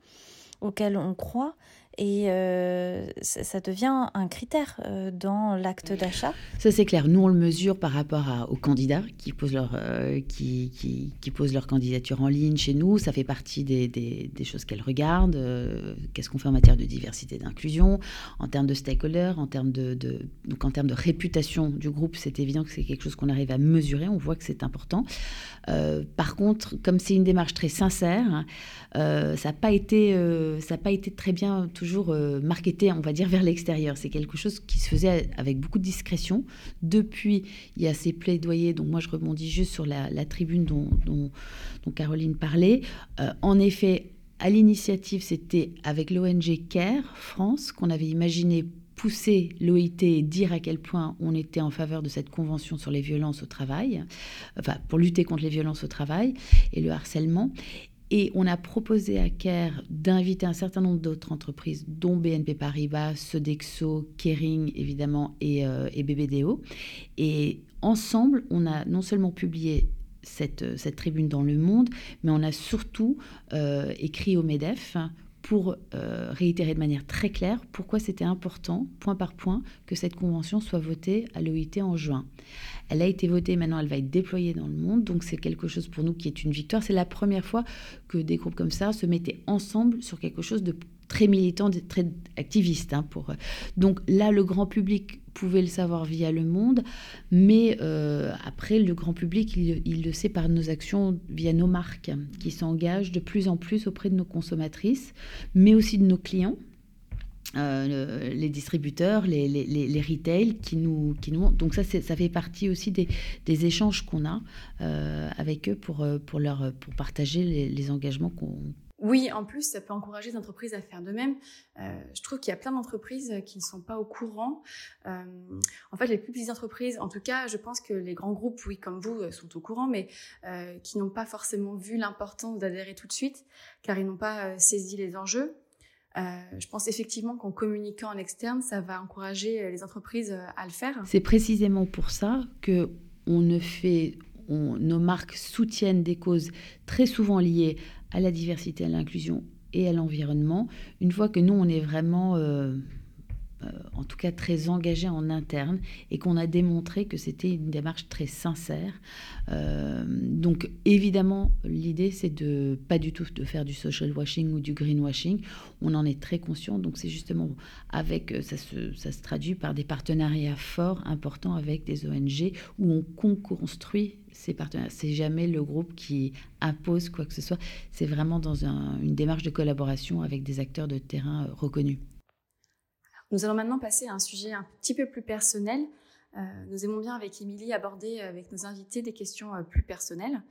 auxquelles on croit et euh, ça, devient un critère euh, dans l'acte d'achat. Ça c'est clair. Nous on le mesure par rapport aux candidats qui posent leur euh, qui, qui, posent leur candidature en ligne chez nous. Ça fait partie des, des, choses qu'elles regardent. Qu'est-ce qu'on fait en matière de diversité, d'inclusion, en termes de stakeholders, en termes de, de, donc en termes de réputation du groupe. C'est évident que c'est quelque chose qu'on arrive à mesurer. On voit que c'est important. par contre, comme c'est une démarche très sincère, ça n'a pas été ça n'a pas été très bien toujours toujours euh, marketé, on va dire, vers l'extérieur. C'est quelque chose qui se faisait avec beaucoup de discrétion. Depuis, il y a ces plaidoyers, donc moi je rebondis juste sur la, tribune dont, Caroline parlait. Euh, en effet, à l'initiative, c'était avec l'ONG CARE France qu'on avait imaginé pousser l'OIT et dire à quel point on était en faveur de cette convention sur les violences au travail, enfin pour lutter contre les violences au travail et le harcèlement. Et on a proposé à CARE d'inviter un certain nombre d'autres entreprises, dont BNP Paribas, Sodexo, Kering évidemment et, euh, BBDO. Et ensemble, on a non seulement publié cette, cette tribune dans Le Monde, mais on a surtout euh, écrit au MEDEF pour euh, réitérer de manière très claire pourquoi c'était important, point par point, que cette convention soit votée à l'OIT en juin. Elle a été votée, maintenant elle va être déployée dans le monde, donc c'est quelque chose pour nous qui est une victoire. C'est la première fois que des groupes comme ça se mettaient ensemble sur quelque chose de très militant, très activiste. Hein, pour... Euh, donc là, le grand public pouvait le savoir via le monde, mais euh, après, le grand public, il, le sait par nos actions via nos marques, qui s'engagent de plus en plus auprès de nos consommatrices, mais aussi de nos clients. Euh, les distributeurs, les, les, les, retails qui nous, qui nous... Donc ça, ça fait partie aussi des, des échanges qu'on a avec eux pour, pour, leur, pour partager les, engagements qu'on oui, en plus, ça peut encourager les entreprises à faire de même. Euh, je trouve qu'il y a plein d'entreprises qui ne sont pas au courant. Euh, en fait, les plus petites entreprises, en tout cas, je pense que les grands groupes, oui, comme vous, euh, sont au courant, mais qui n'ont pas forcément vu l'importance d'adhérer tout de suite, car ils n'ont pas saisi les enjeux. Je pense effectivement qu'en communiquant en externe, ça va encourager les entreprises à le faire. C'est précisément pour ça que nos marques soutiennent des causes très souvent liées à la diversité, à l'inclusion et à l'environnement, une fois que nous, on est vraiment, euh, euh, en tout cas, très engagé en interne et qu'on a démontré que c'était une démarche très sincère. Euh, donc, évidemment, l'idée, c'est de pas du tout de faire du social washing ou du greenwashing. On en est très conscient. Donc, c'est justement avec, ça se, ça se traduit par des partenariats forts, importants avec des ONG où on co-construit ces partenaires. C'est jamais le groupe qui impose quoi que ce soit. C'est vraiment dans une démarche de collaboration avec des acteurs de terrain euh, reconnus. Nous allons maintenant passer à un sujet un petit peu plus personnel. Euh, nous aimons bien avec Émilie aborder avec nos invités des questions euh, plus personnelles.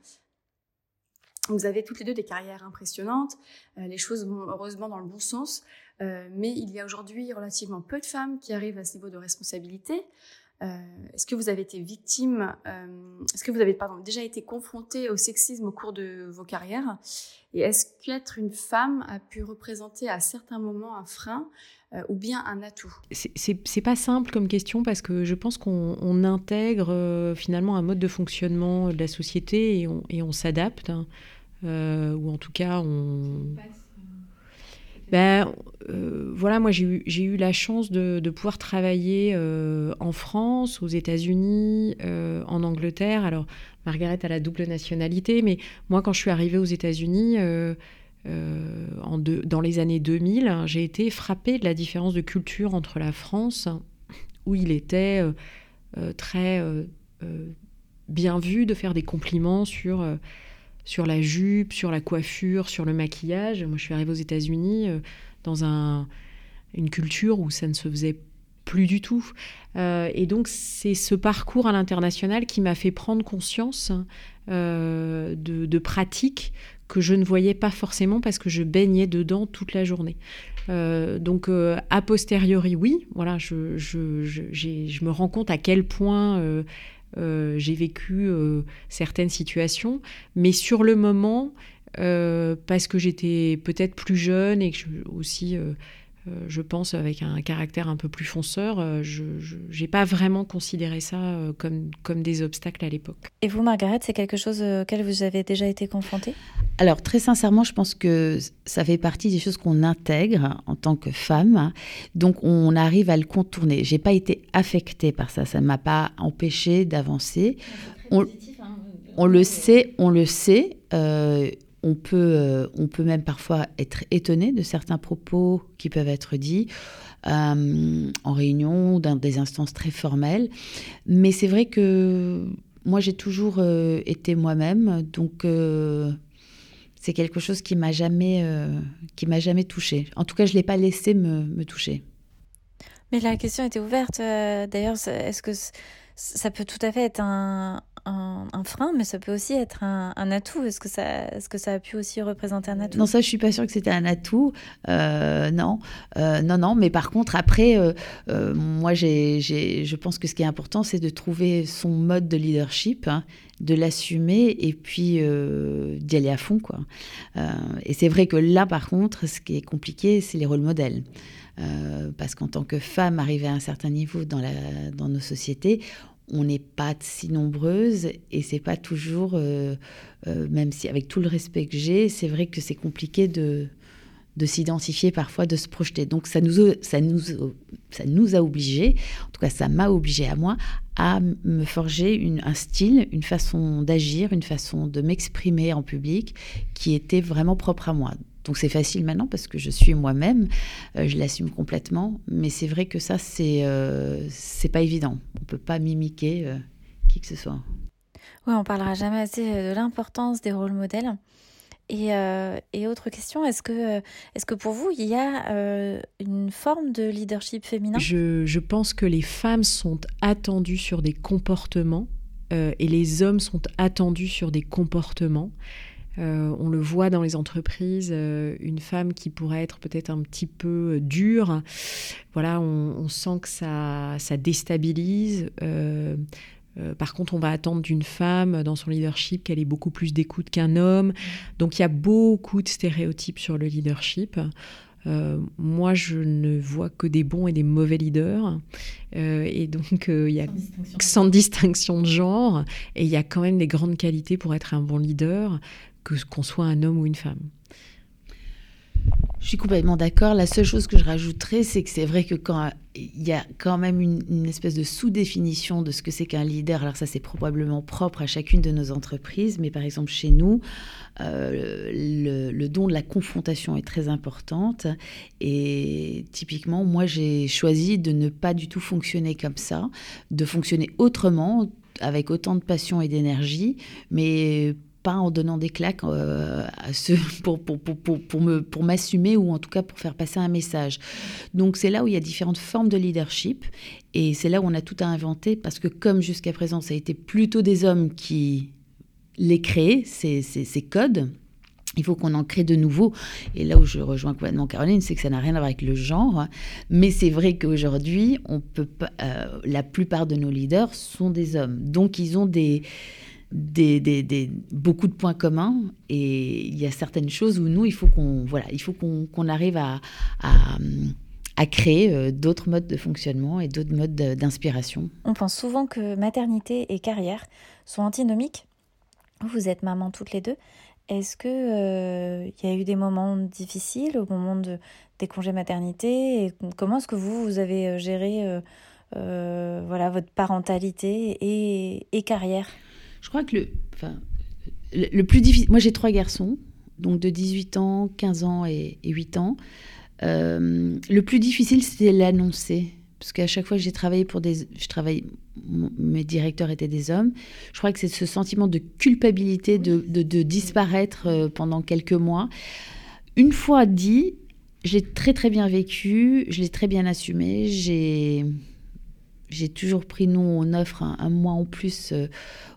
Vous avez toutes les deux des carrières impressionnantes, les choses vont heureusement dans le bon sens, mais il y a aujourd'hui relativement peu de femmes qui arrivent à ce niveau de responsabilité. Euh, est-ce que vous avez été victime, euh, est-ce que vous avez pardon, déjà été confronté au sexisme au cours de vos carrières? Et est-ce qu'être une femme a pu représenter à certains moments un frein euh, ou bien un atout? C'est pas simple comme question parce que je pense qu'on intègre finalement un mode de fonctionnement de la société et on, et on s'adapte, hein. ou en tout cas on ben, euh, voilà, moi j'ai eu, eu, la chance de, pouvoir travailler euh, en France, aux États-Unis, euh, en Angleterre. Alors, Margaret a la double nationalité, mais moi quand je suis arrivée aux États-Unis, dans les années 2000, hein, j'ai été frappée de la différence de culture entre la France, où il était très bien vu de faire des compliments sur sur la jupe, sur la coiffure, sur le maquillage. Moi, je suis arrivée aux États-Unis euh, dans un, une culture où ça ne se faisait plus du tout. Euh, et donc, c'est ce parcours à l'international qui m'a fait prendre conscience euh, de, pratiques que je ne voyais pas forcément parce que je baignais dedans toute la journée. donc, a posteriori, oui, voilà, je, je, je, me rends compte à quel point j'ai vécu euh, certaines situations, mais sur le moment, euh, parce que j'étais peut-être plus jeune et que je, aussi euh, je pense, avec un caractère un peu plus fonceur. Euh, je n'ai pas vraiment considéré ça euh, comme, comme des obstacles à l'époque. Et vous, Margaret, c'est quelque chose auquel vous avez déjà été confrontée? Alors, très sincèrement, je pense que ça fait partie des choses qu'on intègre en tant que femme. Donc, on arrive à le contourner. J'ai pas été affectée par ça. Ça ne m'a pas empêché d'avancer. On, hein. on, le sait, on le sait. Euh, on peut, euh, on peut même parfois être étonné de certains propos qui peuvent être dits euh, en réunion, dans des instances très formelles. Mais c'est vrai que moi, j'ai toujours euh, été moi-même, donc c'est quelque chose qui m'a jamais, qui m'a jamais touchée. En tout cas, je l'ai pas laissé me, me, toucher. Mais la question était ouverte. D'ailleurs, est-ce que ça peut tout à fait être un, un, frein, mais ça peut aussi être un, atout. Est-ce que, ça, est-ce que ça a pu aussi représenter un atout? Non, ça, je suis pas sûre que c'était un atout. Euh, non, euh, non, non. Mais par contre, après, euh, moi, j'ai, je pense que ce qui est important, c'est de trouver son mode de leadership. Hein, de l'assumer et puis d'y aller à fond quoi. et c'est vrai que là par contre ce qui est compliqué c'est les rôles modèles. parce qu'en tant que femme arrivée à un certain niveau dans, la, dans nos sociétés, on n'est pas si nombreuses et c'est pas toujours, euh, euh, même si avec tout le respect que j'ai, c'est vrai que c'est compliqué de, de s'identifier parfois, de se projeter. Donc ça nous, ça, nous, ça nous a obligés, en tout cas ça m'a obligé à moi, à me forger un style, une façon d'agir, une façon de m'exprimer en public qui était vraiment propre à moi. Donc c'est facile maintenant parce que je suis moi-même, euh, je l'assume complètement. Mais c'est vrai que ça, c'est euh, c'est pas évident. On peut pas mimiquer euh, qui que ce soit. Oui, on parlera jamais assez de l'importance des rôles modèles. Et, et autre question, est-ce que, est que pour vous, il y a une forme de leadership féminin? Je, je, pense que les femmes sont attendues sur des comportements et les hommes sont attendus sur des comportements. Euh, on le voit dans les entreprises, euh, une femme qui pourrait être peut-être un petit peu dure, voilà, on, sent que ça, ça déstabilise. Euh, par contre, on va attendre d'une femme dans son leadership qu'elle ait beaucoup plus d'écoute qu'un homme. Donc il y a beaucoup de stéréotypes sur le leadership. moi, je ne vois que des bons et des mauvais leaders. et donc, il y a sans distinction de genre. Et il y a quand même des grandes qualités pour être un bon leader que qu'on soit un homme ou une femme. Je suis complètement d'accord. La seule chose que je rajouterais, c'est que c'est vrai que quand il y a quand même une, espèce de sous-définition de ce que c'est qu'un leader, alors ça c'est probablement propre à chacune de nos entreprises, mais par exemple chez nous, euh, le, le, don de la confrontation est très importante. Et typiquement, moi j'ai choisi de ne pas du tout fonctionner comme ça, de fonctionner autrement, avec autant de passion et d'énergie, mais pas en donnant des claques euh, à ceux pour, pour, pour, pour, me, pour m'assumer ou en tout cas pour faire passer un message. Donc c'est là où il y a différentes formes de leadership et c'est là où on a tout à inventer parce que comme jusqu'à présent ça a été plutôt des hommes qui les créaient, ces, ces, codes, il faut qu'on en crée de nouveaux. Et là où je rejoins complètement Caroline, c'est que ça n'a rien à voir avec le genre. Mais c'est vrai qu'aujourd'hui, on peut euh, la plupart de nos leaders sont des hommes. Donc, ils ont des, des, beaucoup de points communs et il y a certaines choses où nous, il faut qu'on voilà, il arrive à, créer euh, d'autres modes de fonctionnement et d'autres modes d'inspiration. On pense souvent que maternité et carrière sont antinomiques. Vous êtes maman toutes les deux. Est-ce que euh, il y a eu des moments difficiles au moment de, des congés maternité et Comment est-ce que vous, vous avez euh, géré voilà, votre parentalité et carrière? Je crois que le, enfin, le, plus difficile. Moi, j'ai trois garçons, donc de 18 ans, 15 ans et, 8 ans. Euh, le plus difficile, c'était l'annoncer. Parce qu'à chaque fois que j'ai travaillé pour des. Je travaille, mes directeurs étaient des hommes. Je crois que c'est ce sentiment de culpabilité de, de, disparaître euh, pendant quelques mois. Une fois dit, j'ai très très bien vécu, je l'ai très bien assumé. J'ai j'ai toujours pris, nous, on offre un, mois en plus euh,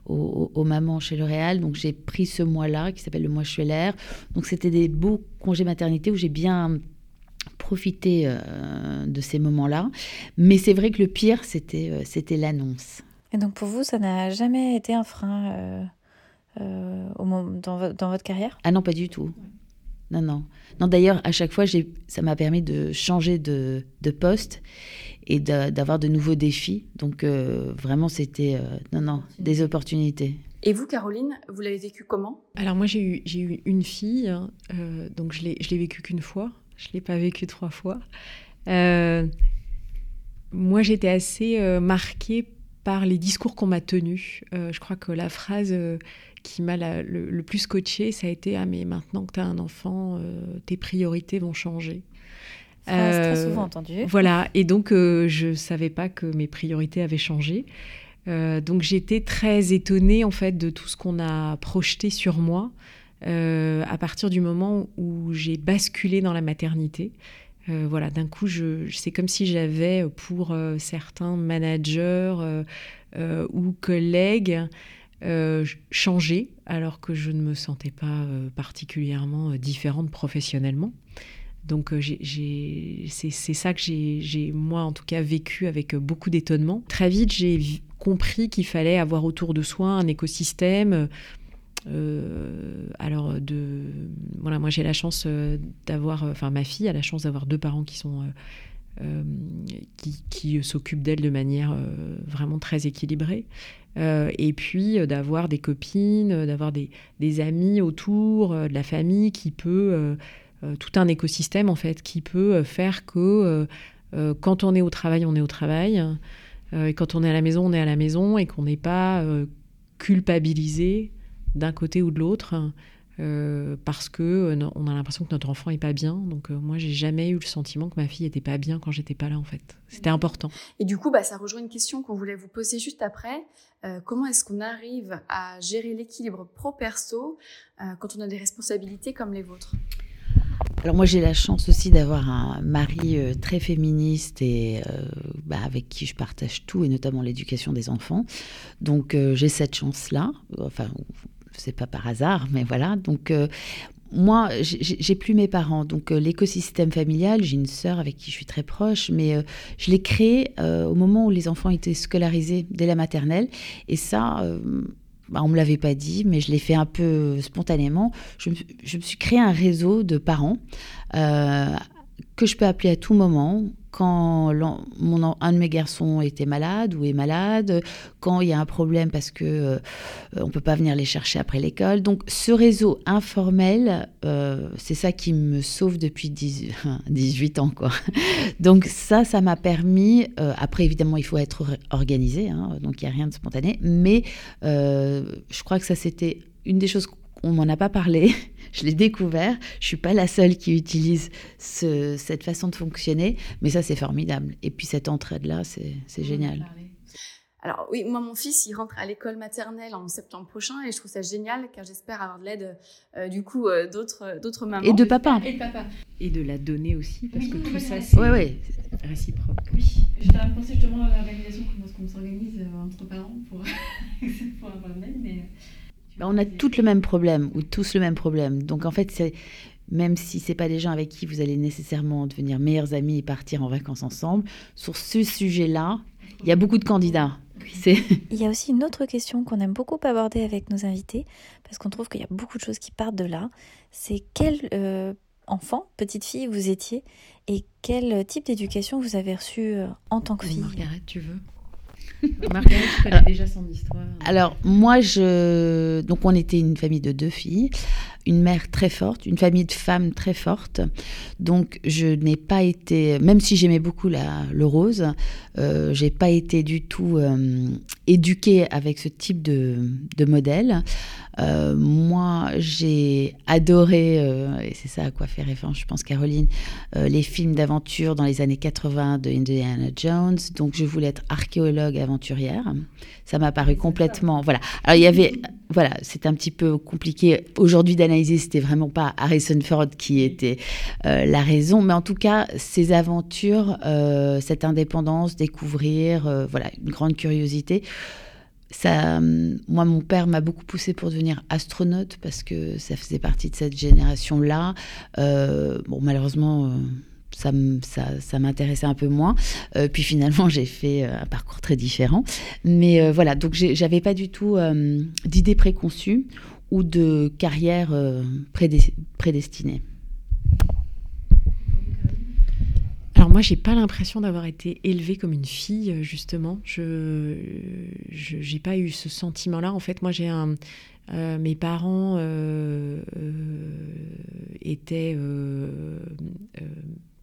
aux, mamans chez L'Oréal. Donc, j'ai pris ce mois-là, qui s'appelle le mois Schweller. Donc, c'était des beaux congés maternité où j'ai bien profité euh, de ces moments-là. Mais c'est vrai que le pire, c'était euh, c'était l'annonce. Et donc, pour vous, ça n'a jamais été un frein au moment, dans, dans, votre carrière? Ah non, pas du tout. non, non. Non, d'ailleurs, à chaque fois, ça m'a permis de changer de, de poste et d'avoir de, nouveaux défis. Donc, euh, vraiment, c'était, euh, non, non, des opportunités. Et vous, Caroline, vous l'avez vécu comment? Alors, moi, j'ai eu, eu une fille, hein, euh, donc je l'ai vécu qu'une fois. Je ne l'ai pas vécu trois fois. moi, j'étais assez marquée par les discours qu'on m'a tenus. je crois que la phrase qui m'a le, plus coaché, ça a été Ah, mais maintenant que tu as un enfant, euh, tes priorités vont changer. Très souvent entendu. Voilà, et donc euh, je ne savais pas que mes priorités avaient changé. Euh, donc j'étais très étonnée en fait de tout ce qu'on a projeté sur moi à partir du moment où j'ai basculé dans la maternité. voilà, d'un coup, je, c'est comme si j'avais pour certains managers ou collègues euh, changer alors que je ne me sentais pas euh, particulièrement euh, différente professionnellement. Donc c'est ça que j'ai, moi en tout cas, vécu avec beaucoup d'étonnement. Très vite, j'ai compris qu'il fallait avoir autour de soi un écosystème. alors, de, voilà, moi j'ai la chance d'avoir, enfin ma fille a la chance d'avoir deux parents qui sont qui, s'occupent d'elle de manière vraiment très équilibrée. Euh, et puis euh, d'avoir des copines, euh, d'avoir des, amis autour, de la famille qui peut, tout un écosystème en fait, qui peut faire que quand on est au travail, on est au travail, et quand on est à la maison, on est à la maison, et qu'on n'est pas culpabilisé d'un côté ou de l'autre. parce que on a l'impression que notre enfant est pas bien. Donc moi, j'ai jamais eu le sentiment que ma fille était pas bien quand j'étais pas là en fait. C'était important. Et du coup, bah, ça rejoint une question qu'on voulait vous poser juste après. Euh, comment est-ce qu'on arrive à gérer l'équilibre pro-perso euh, quand on a des responsabilités comme les vôtres? Alors moi j'ai la chance aussi d'avoir un mari euh, très féministe et bah, avec qui je partage tout et notamment l'éducation des enfants. Donc j'ai cette chance-là. Enfin c'est pas par hasard, mais voilà. Donc moi, j'ai plus mes parents, donc euh, l'écosystème familial, j'ai une sœur avec qui je suis très proche, mais euh, je l'ai créé euh, au moment où les enfants étaient scolarisés dès la maternelle, et ça, bah, on me l'avait pas dit, mais je l'ai fait un peu spontanément. Je, je, me suis créé un réseau de parents que je peux appeler à tout moment, quand un de mes garçons était malade ou est malade, quand il y a un problème parce que euh, on peut pas venir les chercher après l'école. Donc ce réseau informel, euh, c'est ça qui me sauve depuis 18 ans quoi. Donc ça, ça m'a permis. Euh, après évidemment, il faut être organisé, hein, donc il y a rien de spontané. Mais je crois que ça c'était une des choses on m'en a pas parlé, je l'ai découvert. Je suis pas la seule qui utilise cette façon de fonctionner, mais ça c'est formidable. Et puis cette entraide-là, c'est génial. Alors oui, moi mon fils, il rentre à l'école maternelle en septembre prochain et je trouve ça génial car j'espère avoir de l'aide euh, du coup euh, d'autres d'autres mamans. Et de papa. Et de papa. Et de la donner aussi parce que tout ça c'est ouais, réciproque. Oui, j'étais en penser justement à l'organisation, comment est-ce qu'on s'organise euh, entre parents pour, pour avoir de l'aide, mais... Bah, on a tous le même problème, ou tous le même problème. Donc en fait, c'est même si c'est pas des gens avec qui vous allez nécessairement devenir meilleurs amis et partir en vacances ensemble, sur ce sujet-là, il y a beaucoup de candidats. Il y a aussi une autre question qu'on aime beaucoup aborder avec nos invités, parce qu'on trouve qu'il y a beaucoup de choses qui partent de là. C'est quel euh, enfant, petite fille vous étiez, et quel type d'éducation vous avez reçu euh, en tant que fille? Margaret, tu veux? Marguerite, je connais déjà son histoire. Alors, moi, je. Donc, on était une famille de deux filles, une mère très forte, une famille de femmes très forte. Donc, je n'ai pas été. Même si j'aimais beaucoup la, le rose, euh, j'ai pas été du tout euh, éduquée avec ce type de, de modèle. Euh, moi, j'ai adoré, euh, et c'est ça à quoi fait référence, je pense, Caroline, les films d'aventure dans les années 80 de Indiana Jones. Donc, je voulais être archéologue aventurière. Ça m'a paru complètement. Voilà. Alors, il y avait. Voilà, c'est un petit peu compliqué aujourd'hui d'analyser. C'était vraiment pas Harrison Ford qui était la raison, mais en tout cas, ces aventures, cette indépendance, découvrir, voilà, une grande curiosité ça, moi, mon père m'a beaucoup poussé pour devenir astronaute parce que ça faisait partie de cette génération-là. Euh, bon, malheureusement, euh, ça, m'intéressait un peu moins. Euh, puis finalement, j'ai fait euh, un parcours très différent. Mais euh, voilà, donc j'avais pas du tout euh, d'idées préconçues ou de carrière prédestinée. Alors moi, j'ai pas l'impression d'avoir été élevée comme une fille, justement. Je n'ai pas eu ce sentiment-là. En fait, moi, j'ai un... Mes parents étaient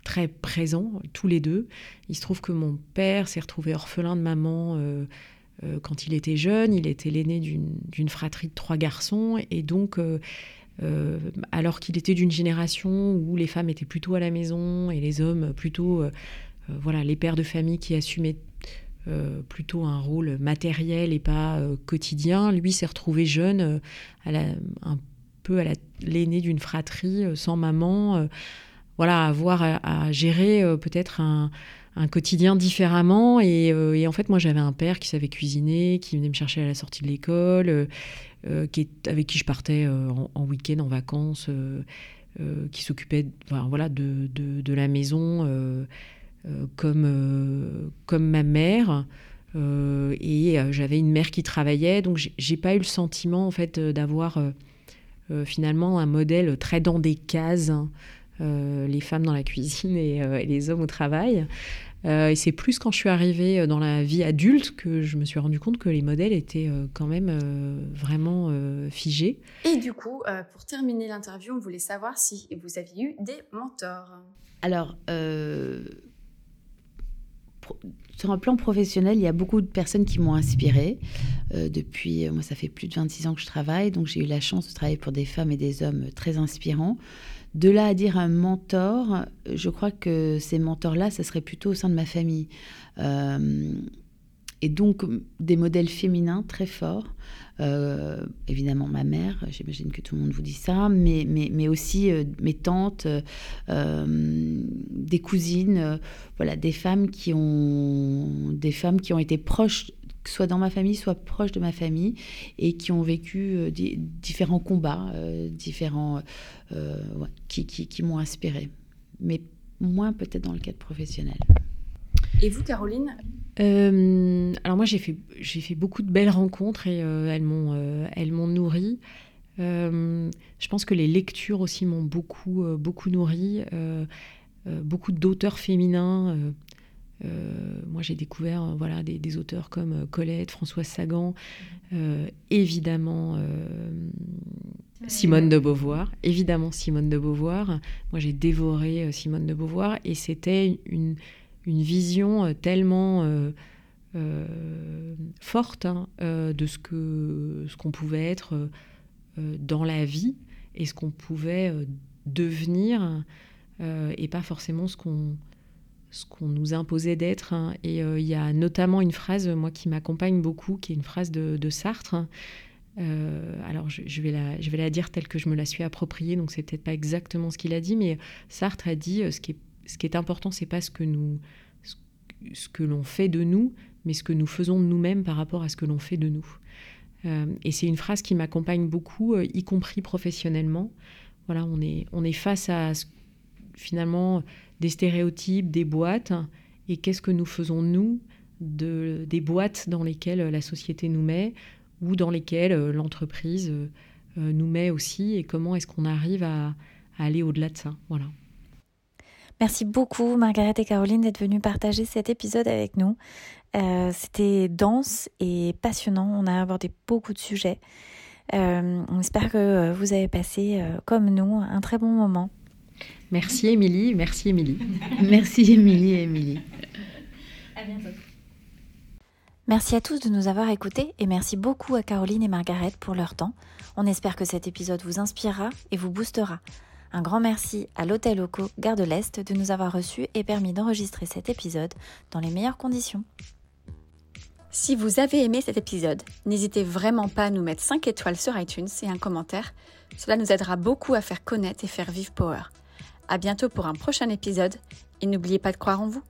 très présents, tous les deux. Il se trouve que mon père s'est retrouvé orphelin de maman euh, quand il était jeune. Il était l'aîné d'une fratrie de trois garçons. Et donc, euh, euh, alors qu'il était d'une génération où les femmes étaient plutôt à la maison et les hommes plutôt, voilà, les pères de famille qui assumaient plutôt un rôle matériel et pas quotidien. Lui s'est retrouvé jeune, un peu à l'aîné d'une fratrie, sans maman, voilà, avoir à gérer peut-être un, quotidien différemment. Euh, et, en fait, moi, j'avais un père qui savait cuisiner, qui venait me chercher à la sortie de l'école, euh, euh, qui avec qui je partais en, week-end, en vacances, qui s'occupait voilà, de, de, la maison comme, comme ma mère. et j'avais une mère qui travaillait, donc j'ai pas eu le sentiment en fait d'avoir finalement un modèle très dans des cases. Hein. Les femmes dans la cuisine et, et les hommes au travail. Euh, et c'est plus quand je suis arrivée euh, dans la vie adulte que je me suis rendu compte que les modèles étaient euh, quand même vraiment figés. Et du coup, pour terminer l'interview, on voulait savoir si vous aviez eu des mentors. Alors, sur un plan professionnel, il y a beaucoup de personnes qui m'ont inspirée. depuis, moi, ça fait plus de 26 ans que je travaille, donc j'ai eu la chance de travailler pour des femmes et des hommes très inspirants. De là à dire un mentor, je crois que ces mentors-là, ça serait plutôt au sein de ma famille. Euh, et donc des modèles féminins très forts. Euh, évidemment ma mère, j'imagine que tout le monde vous dit ça, mais, mais, mais aussi euh, mes tantes, des cousines, voilà, des femmes qui ont des femmes qui ont été proches soit dans ma famille, soit proche de ma famille, et qui ont vécu euh, différents combats, euh, différents, euh, qui, qui, m'ont inspiré. Mais moins peut-être dans le cadre professionnel. Et vous, Caroline? Alors moi, j'ai fait, j'ai fait beaucoup de belles rencontres et elles m'ont, elles m'ont nourri. je pense que les lectures aussi m'ont beaucoup, beaucoup nourri. beaucoup d'auteurs féminins euh, moi, j'ai découvert euh, voilà, des, auteurs comme euh, Colette, Françoise Sagan, évidemment Simone de Beauvoir, évidemment Simone de Beauvoir. Moi, j'ai dévoré Simone de Beauvoir et c'était une, une, vision tellement forte hein, de ce que ce qu'on pouvait être dans la vie et ce qu'on pouvait devenir et pas forcément ce qu'on ce qu'on nous imposait d'être. Hein. Et euh, il y a notamment une phrase, moi, qui m'accompagne beaucoup, qui est une phrase de, Sartre. Euh, alors, je, vais la, je vais la dire telle que je me la suis appropriée, donc c'est peut-être pas exactement ce qu'il a dit, mais Sartre a dit euh, ce qui est, ce qui est important, c'est pas ce que nous, ce que l'on fait de nous, mais ce que nous faisons de nous-mêmes par rapport à ce que l'on fait de nous. et c'est une phrase qui m'accompagne beaucoup, y compris professionnellement. Voilà, on est, on est face à finalement des stéréotypes, des boîtes, et qu'est-ce que nous faisons nous de, des boîtes dans lesquelles la société nous met ou dans lesquelles euh, l'entreprise euh, nous met aussi, et comment est-ce qu'on arrive à, aller au-delà de ça. Voilà. Merci beaucoup Margaret et Caroline d'être venues partager cet épisode avec nous. Euh, c'était dense et passionnant. On a abordé beaucoup de sujets. on espère que vous avez passé, comme nous, un très bon moment. Merci Émilie, merci Émilie. merci Émilie et Émilie. À bientôt. Merci à tous de nous avoir écoutés et merci beaucoup à Caroline et Margaret pour leur temps. On espère que cet épisode vous inspirera et vous boostera. Un grand merci à l'Hôtel Loco Gare de l'Est de nous avoir reçus et permis d'enregistrer cet épisode dans les meilleures conditions. Si vous avez aimé cet épisode, n'hésitez vraiment pas à nous mettre 5 étoiles sur iTunes et un commentaire. Cela nous aidera beaucoup à faire connaître et faire vivre Power. À bientôt pour un prochain épisode et n'oubliez pas de croire en vous.